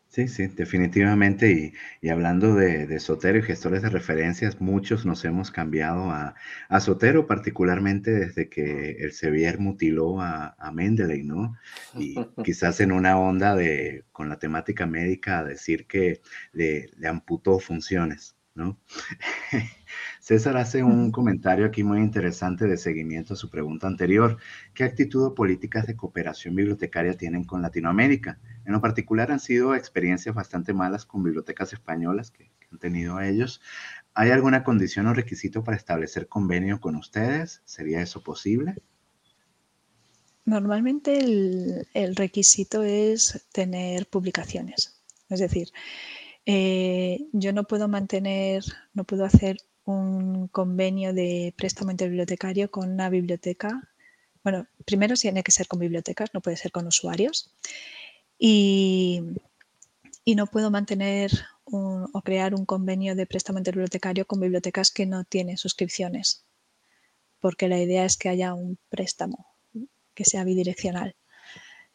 Sí, sí, definitivamente. Y, hablando de, Sotero y gestores de referencias, muchos nos hemos cambiado a, Sotero, particularmente desde que el Sevier mutiló a, a Mendeley, ¿no? Y quizás en una onda de, con la temática médica, decir que le, le amputó funciones, ¿no? César hace un comentario aquí muy interesante de seguimiento a su pregunta anterior. ¿Qué actitud o políticas de cooperación bibliotecaria tienen con Latinoamérica? En lo particular han sido experiencias bastante malas con bibliotecas españolas que, han tenido ellos. ¿Hay alguna condición o requisito para establecer convenio con ustedes? ¿Sería eso posible? Normalmente el, requisito es tener publicaciones. Es decir, eh, yo no puedo mantener, no puedo hacer un convenio de préstamo interbibliotecario con una biblioteca. Bueno, primero tiene que ser con bibliotecas, no puede ser con usuarios. Y, no puedo mantener o crear un convenio de préstamo interbibliotecario con bibliotecas que no tienen suscripciones, porque la idea es que haya un préstamo que sea bidireccional.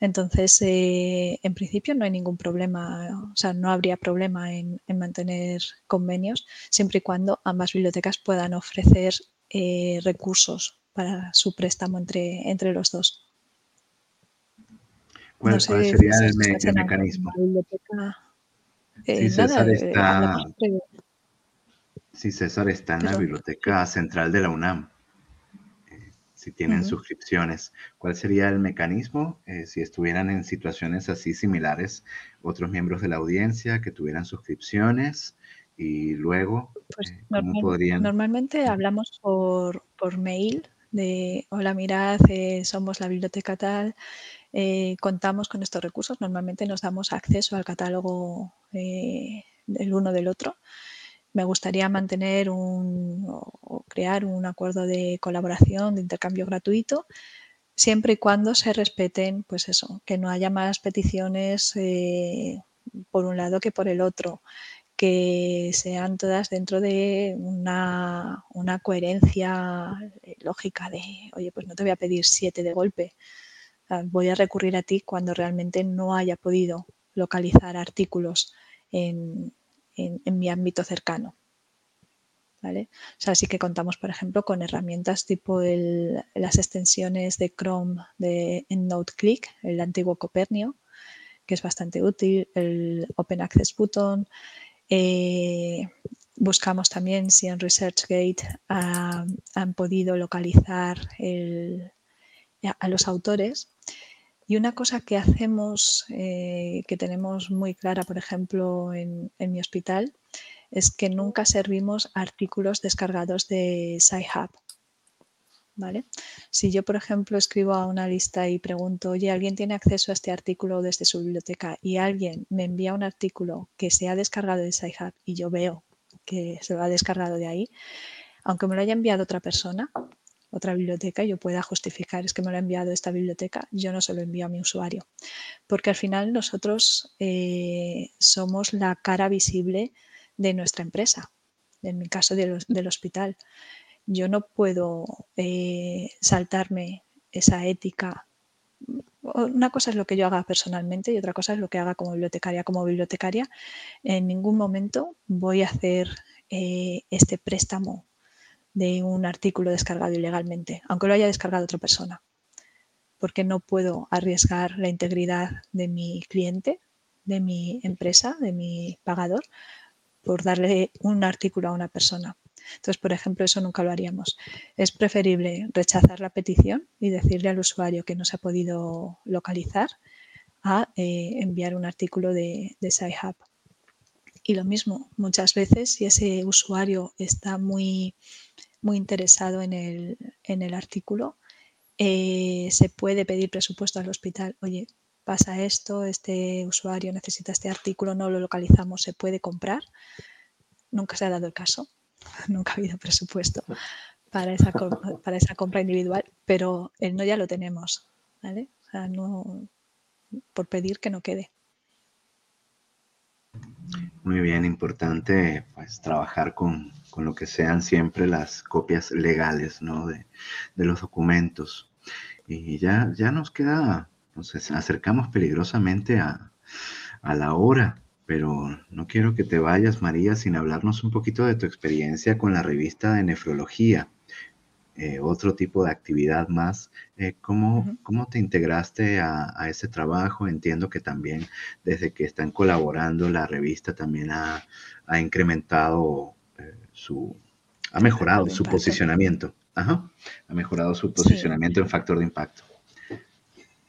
Entonces, eh, en principio no hay ningún problema, o sea, no habría problema en, mantener convenios siempre y cuando ambas bibliotecas puedan ofrecer eh, recursos para su préstamo entre, entre los dos. ¿Cuál, sería el, mecanismo? si, César está, si César está en la biblioteca central de la UNAM si tienen suscripciones. ¿Cuál sería el mecanismo eh, si estuvieran en situaciones así similares otros miembros de la audiencia que tuvieran suscripciones y luego pues eh, ¿cómo podrían? Normalmente hablamos por, mail de hola mirad, eh, somos la biblioteca tal, contamos con estos recursos, normalmente nos damos acceso al catálogo del uno del otro me gustaría mantener un, o crear un acuerdo de colaboración, de intercambio gratuito, siempre y cuando se respeten, pues eso, que no haya más peticiones eh, por un lado que por el otro, que sean todas dentro de una, una, coherencia lógica de, oye, pues no te voy a pedir siete de golpe, voy a recurrir a ti cuando realmente no haya podido localizar artículos en, en, mi ámbito cercano. ¿Vale? O sea, sí que contamos, por ejemplo, con herramientas tipo las extensiones de Chrome de EndNote el antiguo Copernio, que es bastante útil, el Open Access Button. Eh, buscamos también si en ResearchGate han podido localizar a los autores y una cosa que hacemos, eh, que tenemos muy clara, por ejemplo, en, mi hospital, es que nunca servimos artículos descargados de SciHub. ¿Vale? Si yo, por ejemplo, escribo a una lista y pregunto, oye, ¿alguien tiene acceso a este artículo desde su biblioteca? Y alguien me envía un artículo que se ha descargado de SciHub y yo veo que se lo ha descargado de ahí, aunque me lo haya enviado otra persona, otra biblioteca y yo pueda justificar es que me lo ha enviado esta biblioteca, yo no se lo envío a mi usuario. Porque al final nosotros eh, somos la cara visible de nuestra empresa, en mi caso del hospital. yo no puedo eh, saltarme esa ética. Una cosa es lo que yo haga personalmente y otra cosa es lo que haga como bibliotecaria. Como bibliotecaria, en ningún momento voy a hacer eh, este préstamo de un artículo descargado ilegalmente, aunque lo haya descargado otra persona, porque no puedo arriesgar la integridad de mi cliente, de mi empresa, de mi pagador, por darle un artículo a una persona. Entonces, por ejemplo, eso nunca lo haríamos. Es preferible rechazar la petición y decirle al usuario que no se ha podido localizar a eh, enviar un artículo de, de SciHub. Y lo mismo, muchas veces si ese usuario está muy, muy interesado en el, en el artículo, eh, se puede pedir presupuesto al hospital. Oye, pasa esto, este usuario necesita este artículo, no lo localizamos, se puede comprar. Nunca se ha dado el caso, nunca ha habido presupuesto para esa, para esa compra individual, pero el no ya lo tenemos, ¿vale? O sea, no, por pedir que no quede. Muy bien, importante pues trabajar con, con lo que sean siempre las copias legales ¿no? de, de, los documentos. Y ya, ya nos queda, nos acercamos peligrosamente a, a la hora pero no quiero que te vayas, María, sin hablarnos un poquito de tu experiencia con la revista de nefrología. Eh, otro tipo de actividad más. Eh, ¿cómo, ¿cómo, te integraste a, a, ese trabajo? Entiendo que también desde que están colaborando la revista también ha, ha incrementado eh, su, ha mejorado su posicionamiento. Ajá, ha mejorado su posicionamiento sí. en factor de impacto.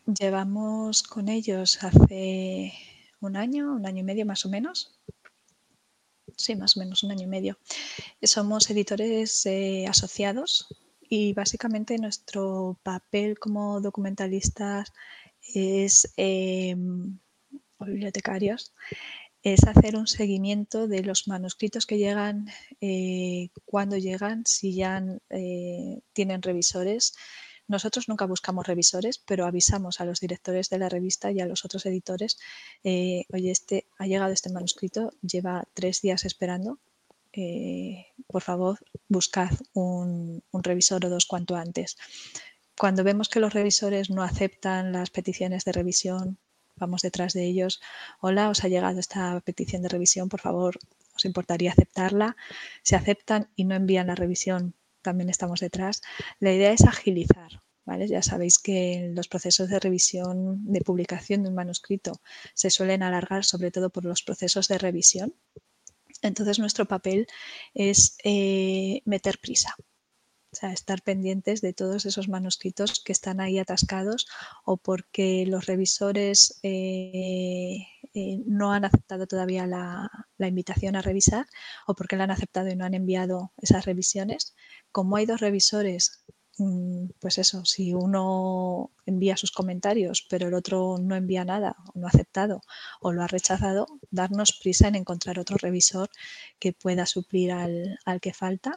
Llevamos con ellos hace un año, un año y medio más o menos. Sí, más o menos un año y medio. Somos editores eh, asociados y básicamente nuestro papel como documentalistas es, eh, o bibliotecarios, es hacer un seguimiento de los manuscritos que llegan, eh, cuando llegan, si ya eh, tienen revisores, nosotros nunca buscamos revisores, pero avisamos a los directores de la revista y a los otros editores, eh, oye, este, ha llegado este manuscrito, lleva tres días esperando, eh, por favor, buscad un, revisor o dos cuanto antes. Cuando vemos que los revisores no aceptan las peticiones de revisión, vamos detrás de ellos. Hola, os ha llegado esta petición de revisión, por favor, os importaría aceptarla. Si aceptan y no envían la revisión, también estamos detrás. La idea es agilizar. Ya sabéis que los procesos de revisión, de publicación de un manuscrito se suelen alargar sobre todo por los procesos de revisión. Entonces nuestro papel es eh, meter prisa, o sea, estar pendientes de todos esos manuscritos que están ahí atascados o porque los revisores eh, eh, no han aceptado todavía la, invitación a revisar o porque la han aceptado y no han enviado esas revisiones. Como hay dos revisores, pues eso, si uno envía sus comentarios pero el otro no envía nada o no ha aceptado o lo ha rechazado, darnos prisa en encontrar otro revisor que pueda suplir al, al que falta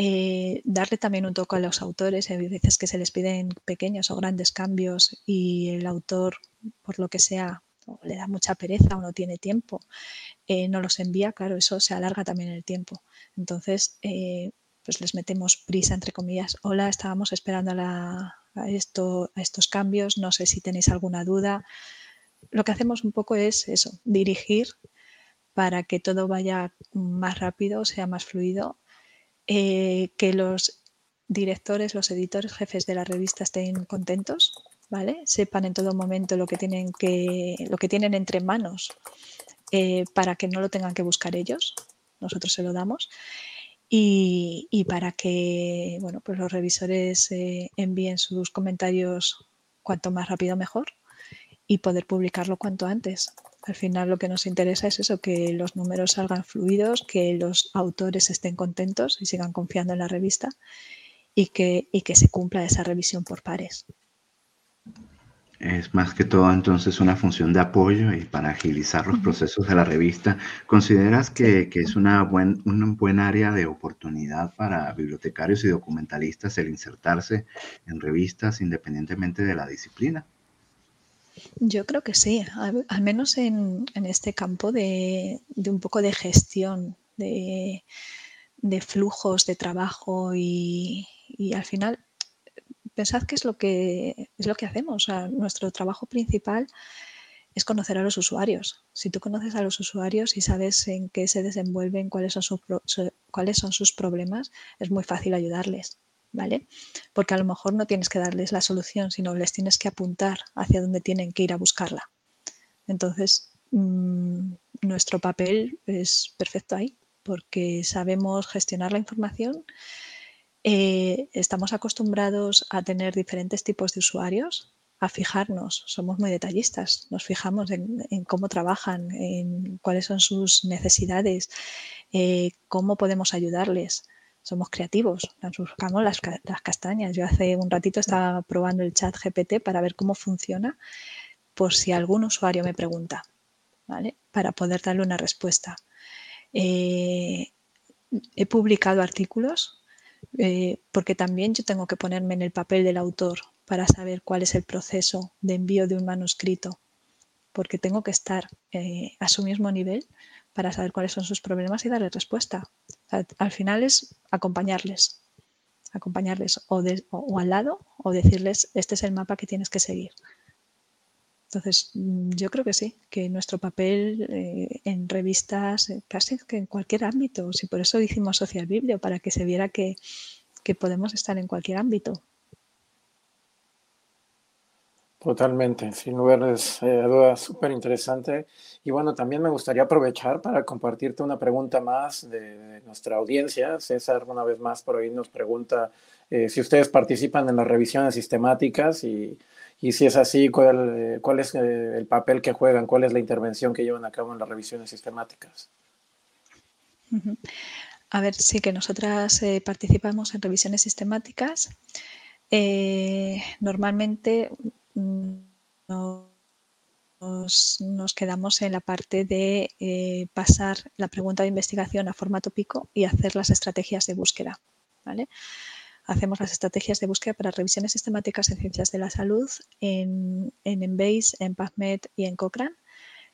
eh, darle también un toque a los autores. Hay veces que se les piden pequeños o grandes cambios y el autor, por lo que sea, le da mucha pereza o no tiene tiempo, eh, no los envía, claro, eso se alarga también el tiempo. Entonces, eh, pues les metemos prisa, entre comillas. Hola, estábamos esperando a, estos cambios, no sé si tenéis alguna duda. Lo que hacemos un poco es eso, dirigir para que todo vaya más rápido, sea más fluido eh, que los directores, los editores, jefes de la revista estén contentos, ¿vale? Sepan en todo momento lo que tienen, que, lo que tienen entre manos eh, para que no lo tengan que buscar ellos, nosotros se lo damos, y, y para que bueno, pues los revisores eh, envíen sus comentarios cuanto más rápido mejor y poder publicarlo cuanto antes. Al final lo que nos interesa es eso, que los números salgan fluidos, que los autores estén contentos y sigan confiando en la revista y que, y que se cumpla esa revisión por pares. Es más que todo entonces una función de apoyo y para agilizar los procesos de la revista. ¿Consideras que, que es una buen, un buen área de oportunidad para bibliotecarios y documentalistas el insertarse en revistas independientemente de la disciplina? Yo creo que sí, al, al menos en, en, este campo de, de, un poco de gestión, de, flujos de trabajo y, al final pensad que es lo que es lo que hacemos. nuestro trabajo principal es conocer a los usuarios. Si tú conoces a los usuarios y sabes en qué se desenvuelven, cuáles son sus, cuáles son sus problemas, es muy fácil ayudarles. ¿Vale? Porque a lo mejor no tienes que darles la solución, sino les tienes que apuntar hacia dónde tienen que ir a buscarla. Entonces, mm, nuestro papel es perfecto ahí, porque sabemos gestionar la información, eh, estamos acostumbrados a tener diferentes tipos de usuarios, a fijarnos, somos muy detallistas, nos fijamos en, cómo trabajan, en cuáles son sus necesidades, eh, cómo podemos ayudarles. Somos creativos, nos buscamos las, castañas. Yo hace un ratito estaba probando el chat GPT para ver cómo funciona, por si algún usuario me pregunta, ¿vale? Para poder darle una respuesta. Eh, he publicado artículos eh, porque también yo tengo que ponerme en el papel del autor para saber cuál es el proceso de envío de un manuscrito, porque tengo que estar eh, a su mismo nivel para saber cuáles son sus problemas y darle respuesta. al final es acompañarles, acompañarles o, o, al lado o decirles, este es el mapa que tienes que seguir. Entonces, mm, yo creo que sí, que nuestro papel eh, en revistas, eh, casi que en cualquier ámbito, si por eso hicimos Social Biblio, para que se viera que, podemos estar en cualquier ámbito. Totalmente, sin lugar a dudas, súper interesante. Y bueno, también me gustaría aprovechar para compartirte una pregunta más de, nuestra audiencia. César, una vez más, por ahí nos pregunta eh, si ustedes participan en las revisiones sistemáticas y y si es así, ¿cuál, eh, es eh, el papel que juegan? ¿Cuál es la intervención que llevan a cabo en las revisiones sistemáticas? A ver, sí que nosotras eh, participamos en revisiones sistemáticas. normalmente mm, nos, nos, quedamos en la parte de pasar la pregunta de investigación a formato pico y hacer las estrategias de búsqueda. ¿vale? Hacemos las estrategias de búsqueda para revisiones sistemáticas en ciencias de la salud en, en Embase, en PubMed y en Cochrane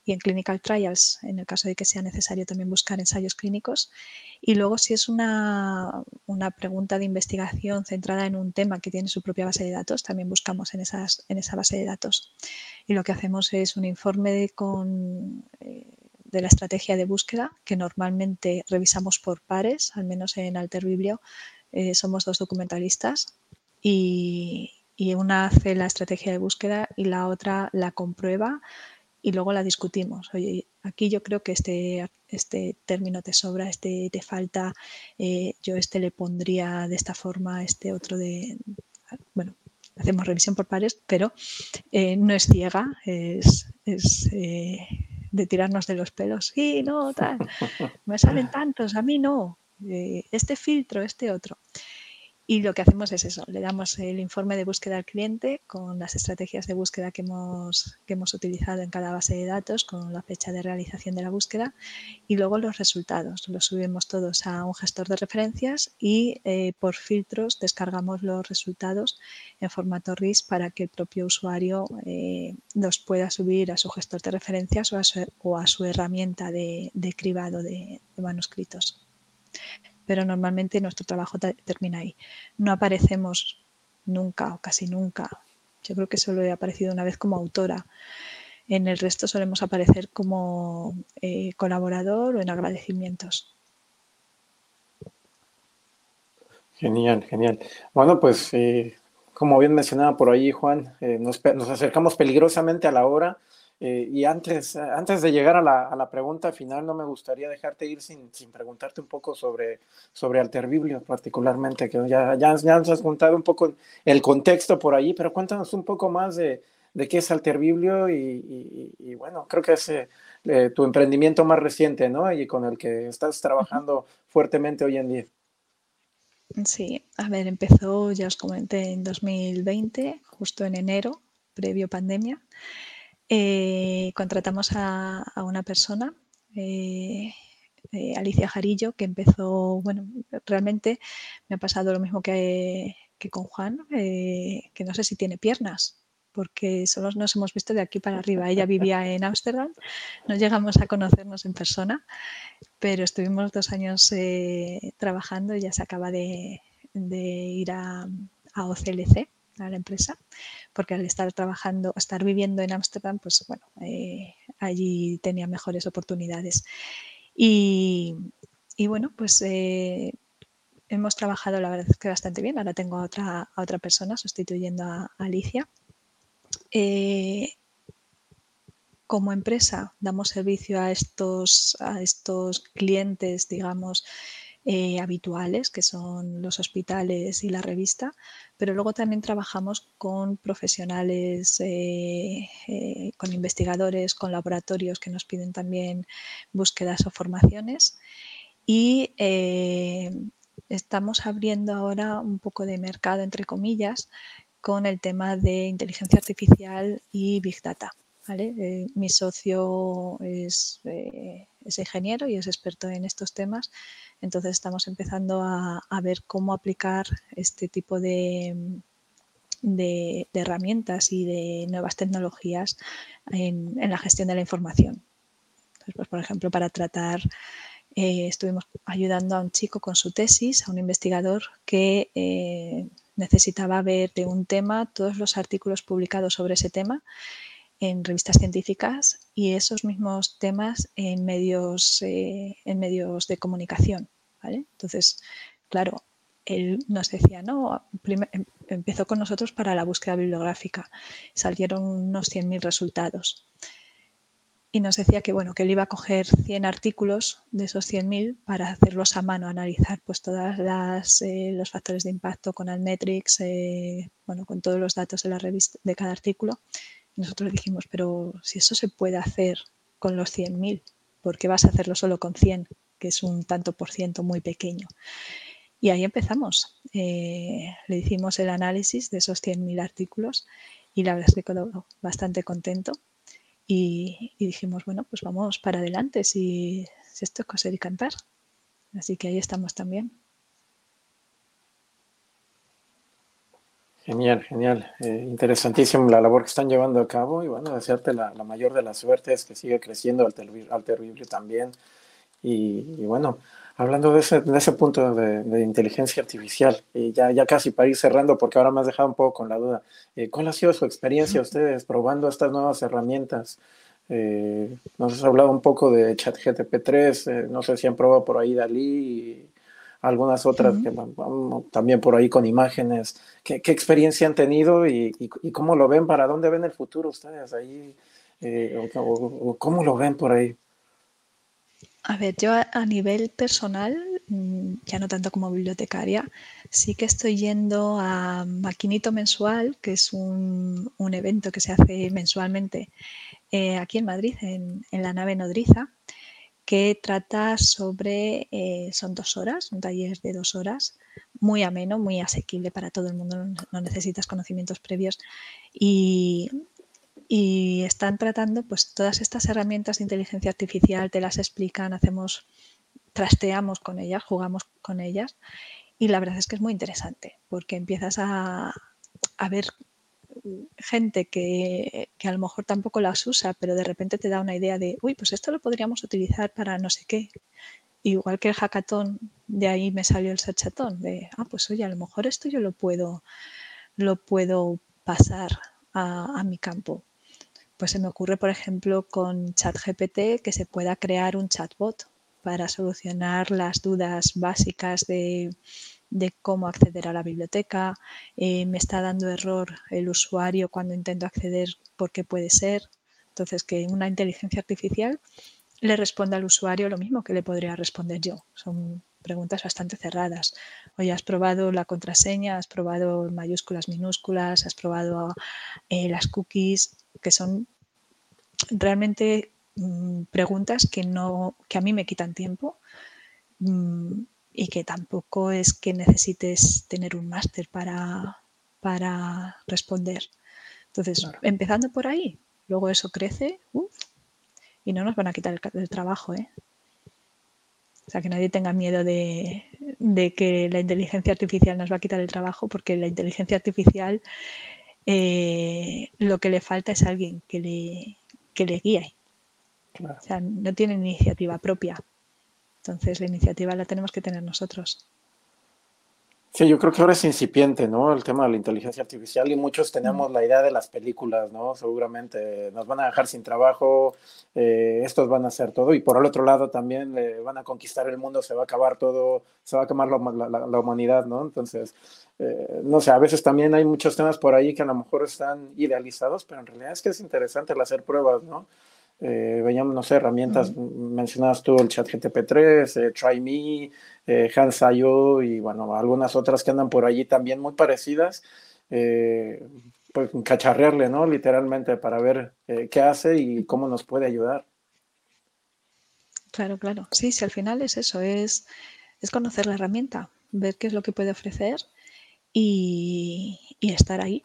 y en clinical trials, en el caso de que sea necesario también buscar ensayos clínicos. Y luego, si es una, una, pregunta de investigación centrada en un tema que tiene su propia base de datos, también buscamos en, esas, en esa base de datos. Y lo que hacemos es un informe de, con, eh, de la estrategia de búsqueda, que normalmente revisamos por pares, al menos en Alter Biblio, eh, somos dos documentalistas y, una hace la estrategia de búsqueda y la otra la comprueba y luego la discutimos. Oye, aquí yo creo que este, este término te sobra, este te falta, eh, yo este le pondría de esta forma, este otro de... Bueno, hacemos revisión por pares, pero eh, no es ciega, es, de tirarnos de los pelos. Sí, no, tal, me salen tantos, a mí no este filtro, este otro. Y lo que hacemos es eso, le damos el informe de búsqueda al cliente con las estrategias de búsqueda que hemos, que hemos utilizado en cada base de datos, con la fecha de realización de la búsqueda y luego los resultados. Los subimos todos a un gestor de referencias y eh, por filtros descargamos los resultados en formato RIS para que el propio usuario eh, los pueda subir a su gestor de referencias o a su, herramienta de, cribado de manuscritos pero normalmente nuestro trabajo termina ahí. No aparecemos nunca o casi nunca. Yo creo que solo he aparecido una vez como autora. En el resto solemos aparecer como eh, colaborador o en agradecimientos. Genial, genial. Bueno, pues eh, como bien mencionaba por ahí Juan, eh, nos, nos, acercamos peligrosamente a la hora. Eh, y antes, antes de llegar a la, a la, pregunta final, no me gustaría dejarte ir sin, sin preguntarte un poco sobre, sobre Alterbiblio, particularmente, que ya, ya, ya, nos has contado un poco el contexto por allí, pero cuéntanos un poco más de, de qué es Alterbiblio y, y, bueno, creo que es eh, eh, tu emprendimiento más reciente, ¿no? Y con el que estás trabajando fuertemente hoy en día. Sí, a ver, empezó, ya os comenté, en 2020, justo en enero, previo pandemia. Eh, contratamos a, una persona, eh, eh, Alicia Jarillo, que empezó, bueno, realmente me ha pasado lo mismo que, con Juan, que no sé si tiene piernas. porque solo nos hemos visto de aquí para arriba. Ella vivía en Ámsterdam, no llegamos a conocernos en persona, pero estuvimos dos años eh, trabajando, ella se acaba de, ir a, OCLC, a la empresa, porque al estar trabajando, estar viviendo en Ámsterdam, pues bueno, eh, allí tenía mejores oportunidades. Y, bueno, pues eh, hemos trabajado la verdad que bastante bien. Ahora tengo a otra, otra persona sustituyendo a Alicia eh, como empresa damos servicio a estos, a estos clientes, digamos, eh, habituales, que son los hospitales y la revista, pero luego también trabajamos con profesionales, eh, con investigadores, con laboratorios que nos piden también búsquedas o formaciones. Y estamos abriendo ahora un poco de mercado, entre comillas, con el tema de inteligencia artificial y Big Data. Eh, mi socio es, eh, es, ingeniero y es experto en estos temas, entonces estamos empezando a, ver cómo aplicar este tipo de, herramientas y de nuevas tecnologías en, la gestión de la información. pues, por ejemplo, para tratar, eh, estuvimos ayudando a un chico con su tesis, a un investigador que necesitaba ver de un tema todos los artículos publicados sobre ese tema en revistas científicas y esos mismos temas en medios, eh, en medios de comunicación. Entonces, claro, él nos decía, no, em, empezó con nosotros para la búsqueda bibliográfica. Salieron unos 100.000 resultados y nos decía que bueno, que él iba a coger 100 artículos de esos 100.000 para hacerlos a mano, analizar pues todas las eh, los factores de impacto con Almetrics, eh, bueno, con todos los datos de la revista de cada artículo. Nosotros dijimos, pero si eso se puede hacer con los 100.000, ¿por qué vas a hacerlo solo con 100, que es un tanto por ciento muy pequeño? Y ahí empezamos. Eh, le hicimos el análisis de esos 100.000 artículos y la verdad es que quedó bastante contento y, dijimos, bueno, pues vamos para adelante si, esto es coser y cantar. Así que ahí estamos también. Genial, genial. Eh, interesantísimo la labor que están llevando a cabo y bueno, desearte la, mayor de las suertes, que siga creciendo al, terrible también. Y, y, bueno, hablando de ese, de ese punto de, inteligencia artificial, y ya, ya casi para ir cerrando, porque ahora me has dejado un poco con la duda, eh, ¿cuál ha sido su experiencia ustedes probando estas nuevas herramientas? Eh, nos has hablado un poco de ChatGTP 3, eh, no sé si han probado por ahí Dalí y algunas otras que también por ahí con imágenes. ¿Qué, qué experiencia han tenido y, y, cómo lo ven? ¿Para dónde ven el futuro ustedes ahí? o, ¿Cómo lo ven por ahí? A ver, yo a, nivel personal, mm, ya no tanto como bibliotecaria, sí que estoy yendo a Maquinito Mensual, que es un, evento que se hace mensualmente eh, aquí en Madrid, en, la nave nodriza, que trata sobre, eh, son dos horas, un taller de dos horas, muy ameno, muy asequible para todo el mundo, no necesitas conocimientos previos y y están tratando pues todas estas herramientas de inteligencia artificial, te las explican, hacemos, trasteamos con ellas, jugamos con ellas y la verdad es que es muy interesante porque empiezas a, ver gente que, a lo mejor tampoco las usa, pero de repente te da una idea de, uy, pues esto lo podríamos utilizar para no sé qué. Igual que el hackathon, de ahí me salió el searchatón, de, ah, pues oye, a lo mejor esto yo lo puedo, lo puedo pasar a mi campo. Pues se me ocurre, por ejemplo, con ChatGPT que se pueda crear un chatbot para solucionar las dudas básicas de, cómo acceder a la biblioteca. Eh, me está dando error el usuario cuando intento acceder, ¿por qué puede ser? Entonces, que una inteligencia artificial le responda al usuario lo mismo que le podría responder yo. Son preguntas bastante cerradas. Oye, has probado la contraseña, has probado mayúsculas, minúsculas, has probado eh, las cookies que son realmente mm, preguntas que, no, que a mí me quitan tiempo mm, y que tampoco es que necesites tener un máster para, para responder. Entonces, empezando por ahí, luego eso crece y no nos van a quitar el, trabajo. ¿eh? O sea, que nadie tenga miedo de, de, que la inteligencia artificial nos va a quitar el trabajo, porque la inteligencia artificial eh, lo que le falta es alguien que le, que le guíe. O sea, no tiene iniciativa propia. Entonces la iniciativa la tenemos que tener nosotros. Sí, yo creo que ahora es incipiente, ¿no? El tema de la inteligencia artificial y muchos tenemos la idea de las películas, ¿no? Seguramente nos van a dejar sin trabajo, eh, estos van a hacer todo y por el otro lado también le van a conquistar el mundo, se va a acabar todo, se va a acabar la, humanidad, ¿no? Entonces, eh, no sé, a veces también hay muchos temas por ahí que a lo mejor están idealizados, pero en realidad es que es interesante el hacer pruebas, ¿no? Eh, veíamos, no sé, herramientas, mencionabas tú el chat GTP3, eh, Try Me, eh, y bueno, algunas otras que andan por allí también muy parecidas, eh, pues cacharrearle, ¿no? Literalmente para ver qué hace y cómo nos puede ayudar. Claro, claro. Sí, sí, al final es eso, es, es conocer la herramienta, ver qué es lo que puede ofrecer y, y estar ahí.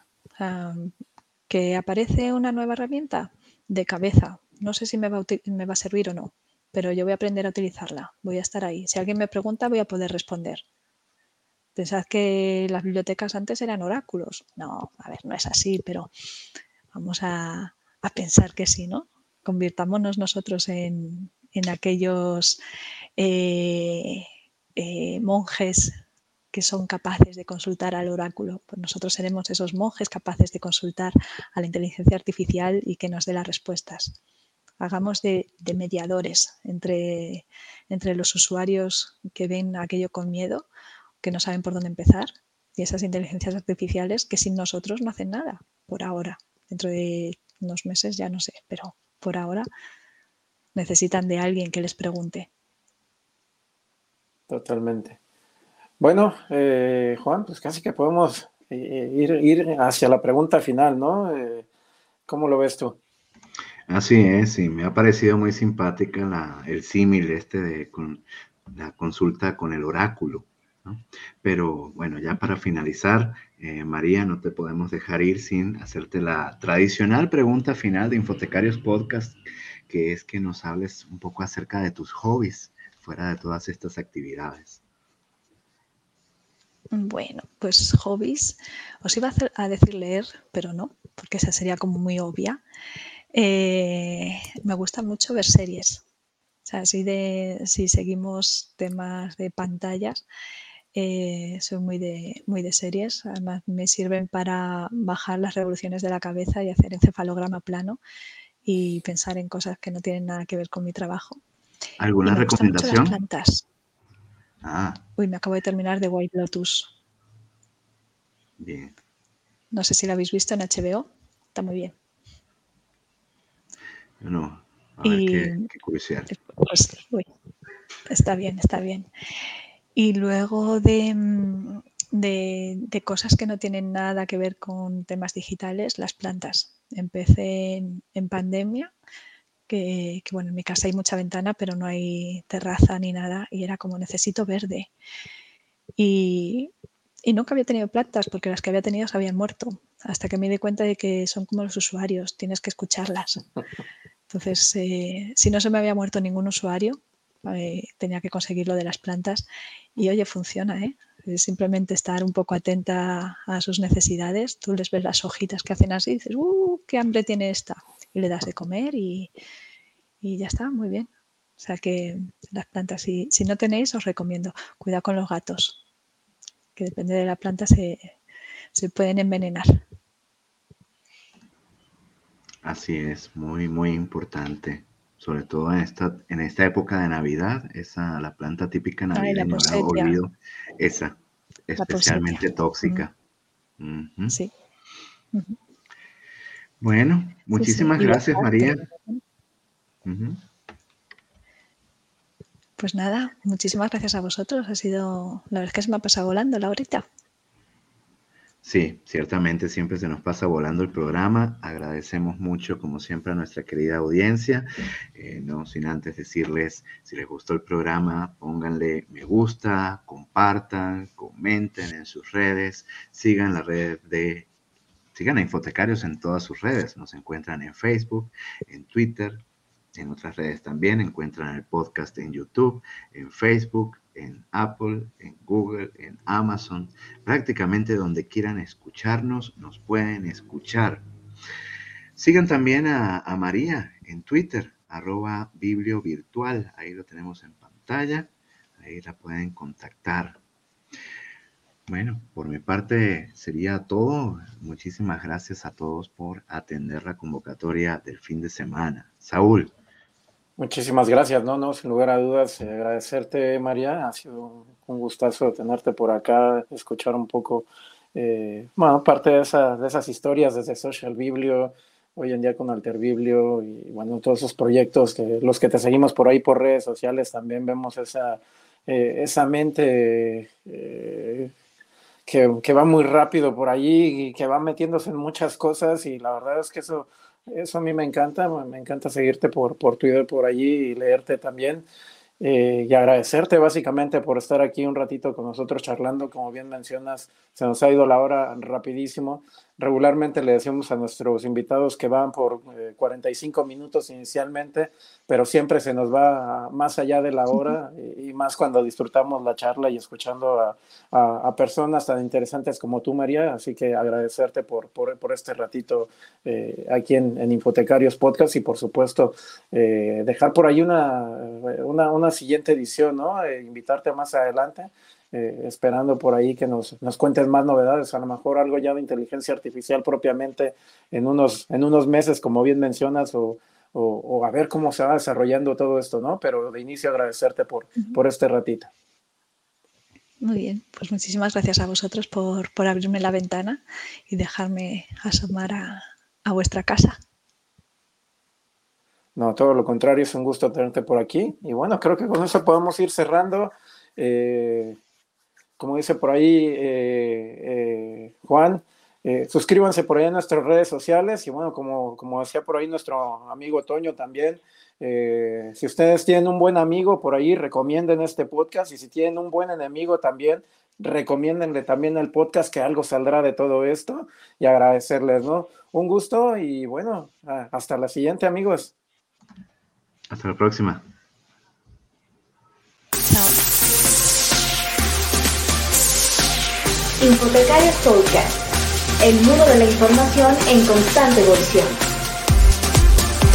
que aparece una nueva herramienta de cabeza, no sé si me va, a, servir o no, pero yo voy a aprender a utilizarla, voy a estar ahí. Si alguien me pregunta, voy a poder responder. Pensad que las bibliotecas antes eran oráculos. No, a ver, no es así, pero vamos a, pensar que sí, ¿no? Convirtámonos nosotros en, aquellos eh, eh, monjes que son capaces de consultar al oráculo. Pues nosotros seremos esos monjes capaces de consultar a la inteligencia artificial y que nos dé las respuestas hagamos de, mediadores entre, entre los usuarios que ven aquello con miedo, que no saben por dónde empezar, y esas inteligencias artificiales que sin nosotros no hacen nada, por ahora. Dentro de unos meses ya no sé, pero por ahora necesitan de alguien que les pregunte. Totalmente. Bueno, eh, Juan, pues casi que podemos eh, ir, ir, hacia la pregunta final, ¿no? Eh, ¿Cómo lo ves tú? Así es, sí, me ha parecido muy simpática la, el símil este de con la consulta con el oráculo. Pero bueno, ya para finalizar, eh, María, no te podemos dejar ir sin hacerte la tradicional pregunta final de Infotecarios Podcast, que es que nos hables un poco acerca de tus hobbies fuera de todas estas actividades. Bueno, pues hobbies. Os iba a, a decir leer, pero no, porque esa sería como muy obvia. Eh, me gusta mucho ver series. O sea, si, de, si seguimos temas de pantallas, eh, soy muy de, muy de series. Además, me sirven para bajar las revoluciones de la cabeza y hacer encefalograma plano y pensar en cosas que no tienen nada que ver con mi trabajo. ¿Alguna recomendación? plantas. Ah. Uy, me acabo de terminar de White Lotus. Bien. No sé si la habéis visto en HBO. Está muy bien. No, a ver qué, pues, está bien, está bien. Y luego mm, de, de, cosas que no tienen nada que ver con temas digitales, las plantas. Empecé en, pandemia, que, bueno, en mi casa hay mucha ventana, pero no hay terraza ni nada, y era como necesito verde. Y, y nunca había tenido plantas porque las que había tenido se habían muerto, hasta que me di cuenta de que son como los usuarios, tienes que escucharlas. Entonces, eh, si no se me había muerto ningún usuario, eh, tenía que conseguir lo de las plantas y oye, funciona, ¿eh? simplemente estar un poco atenta a sus necesidades. Tú les ves las hojitas que hacen así y dices, ¡uh! ¡Qué hambre tiene esta! Y le das de comer y, ya está, muy bien. O sea que las plantas, si, no tenéis, os recomiendo, cuidado con los gatos, que depende de la planta se pueden envenenar. Así es, muy, muy importante. Sobre todo en esta, en esta época de Navidad, esa, la planta típica navideña, la olvido, esa, especialmente tóxica. Sí. Bueno, muchísimas gracias, María. Pues nada, muchísimas gracias a vosotros. Ha sido, la verdad es que se me ha pasado volando la horita. Sí, ciertamente siempre se nos pasa volando el programa. Agradecemos mucho, como siempre, a nuestra querida audiencia. Eh, no sin antes decirles, si les gustó el programa, pónganle me gusta, compartan, comenten en sus redes, sigan la red de, sigan a Infotecarios en todas sus redes. Nos encuentran en Facebook, en Twitter, en otras redes también. Encuentran el podcast en YouTube, en Facebook, en Apple, en Google, en Amazon, prácticamente donde quieran escucharnos, nos pueden escuchar. Sigan también a, María en Twitter, arroba biblio virtual, ahí lo tenemos en pantalla, ahí la pueden contactar. Bueno, por mi parte sería todo. Muchísimas gracias a todos por atender la convocatoria del fin de semana. Saúl. Muchísimas gracias, no, no, sin lugar a dudas, eh, agradecerte, María, ha sido un gustazo tenerte por acá, escuchar un poco, eh, bueno, parte de, de esas historias desde Social Biblio, hoy en día con Alter Biblio y bueno, todos esos proyectos que los que te seguimos por ahí por redes sociales también vemos esa, eh, esa mente que, que, va muy rápido por allí y que va metiéndose en muchas cosas y la verdad es que eso eso a mí me encanta, me encanta seguirte por, por Twitter por allí y leerte también. Eh, y agradecerte básicamente por estar aquí un ratito con nosotros charlando. Como bien mencionas, se nos ha ido la hora rapidísimo. Regularmente le decimos a nuestros invitados que van por 45 eh, minutos inicialmente, pero siempre se nos va más allá de la hora y, más cuando disfrutamos la charla y escuchando a, a, personas tan interesantes como tú, María. Así que agradecerte por, por, por este ratito eh, aquí en, en, Infotecarios Podcast y por supuesto eh, dejar por ahí una, una, una siguiente edición, ¿no? invitarte más adelante. Eh, esperando por ahí que nos, nos cuentes más novedades, a lo mejor algo ya de inteligencia artificial propiamente en unos, en unos meses, como bien mencionas, o, o, a ver cómo se va desarrollando todo esto, ¿no? Pero de inicio agradecerte por, por este ratito. Muy bien, pues muchísimas gracias a vosotros por, por abrirme la ventana y dejarme asomar a, a vuestra casa. No, todo lo contrario, es un gusto tenerte por aquí. Y bueno, creo que con eso podemos ir cerrando. Eh, como dice por ahí eh, eh, Juan, eh, suscríbanse por ahí en nuestras redes sociales y bueno, como, como decía por ahí nuestro amigo Toño también, si ustedes tienen un buen amigo por ahí, recomienden este podcast y si tienen un buen enemigo también, recomiéndenle también el podcast que algo saldrá de todo esto y agradecerles, ¿no? Un gusto y bueno, hasta la siguiente amigos. Hasta la próxima. Infotecarios Podcast, el mundo de la información en constante evolución.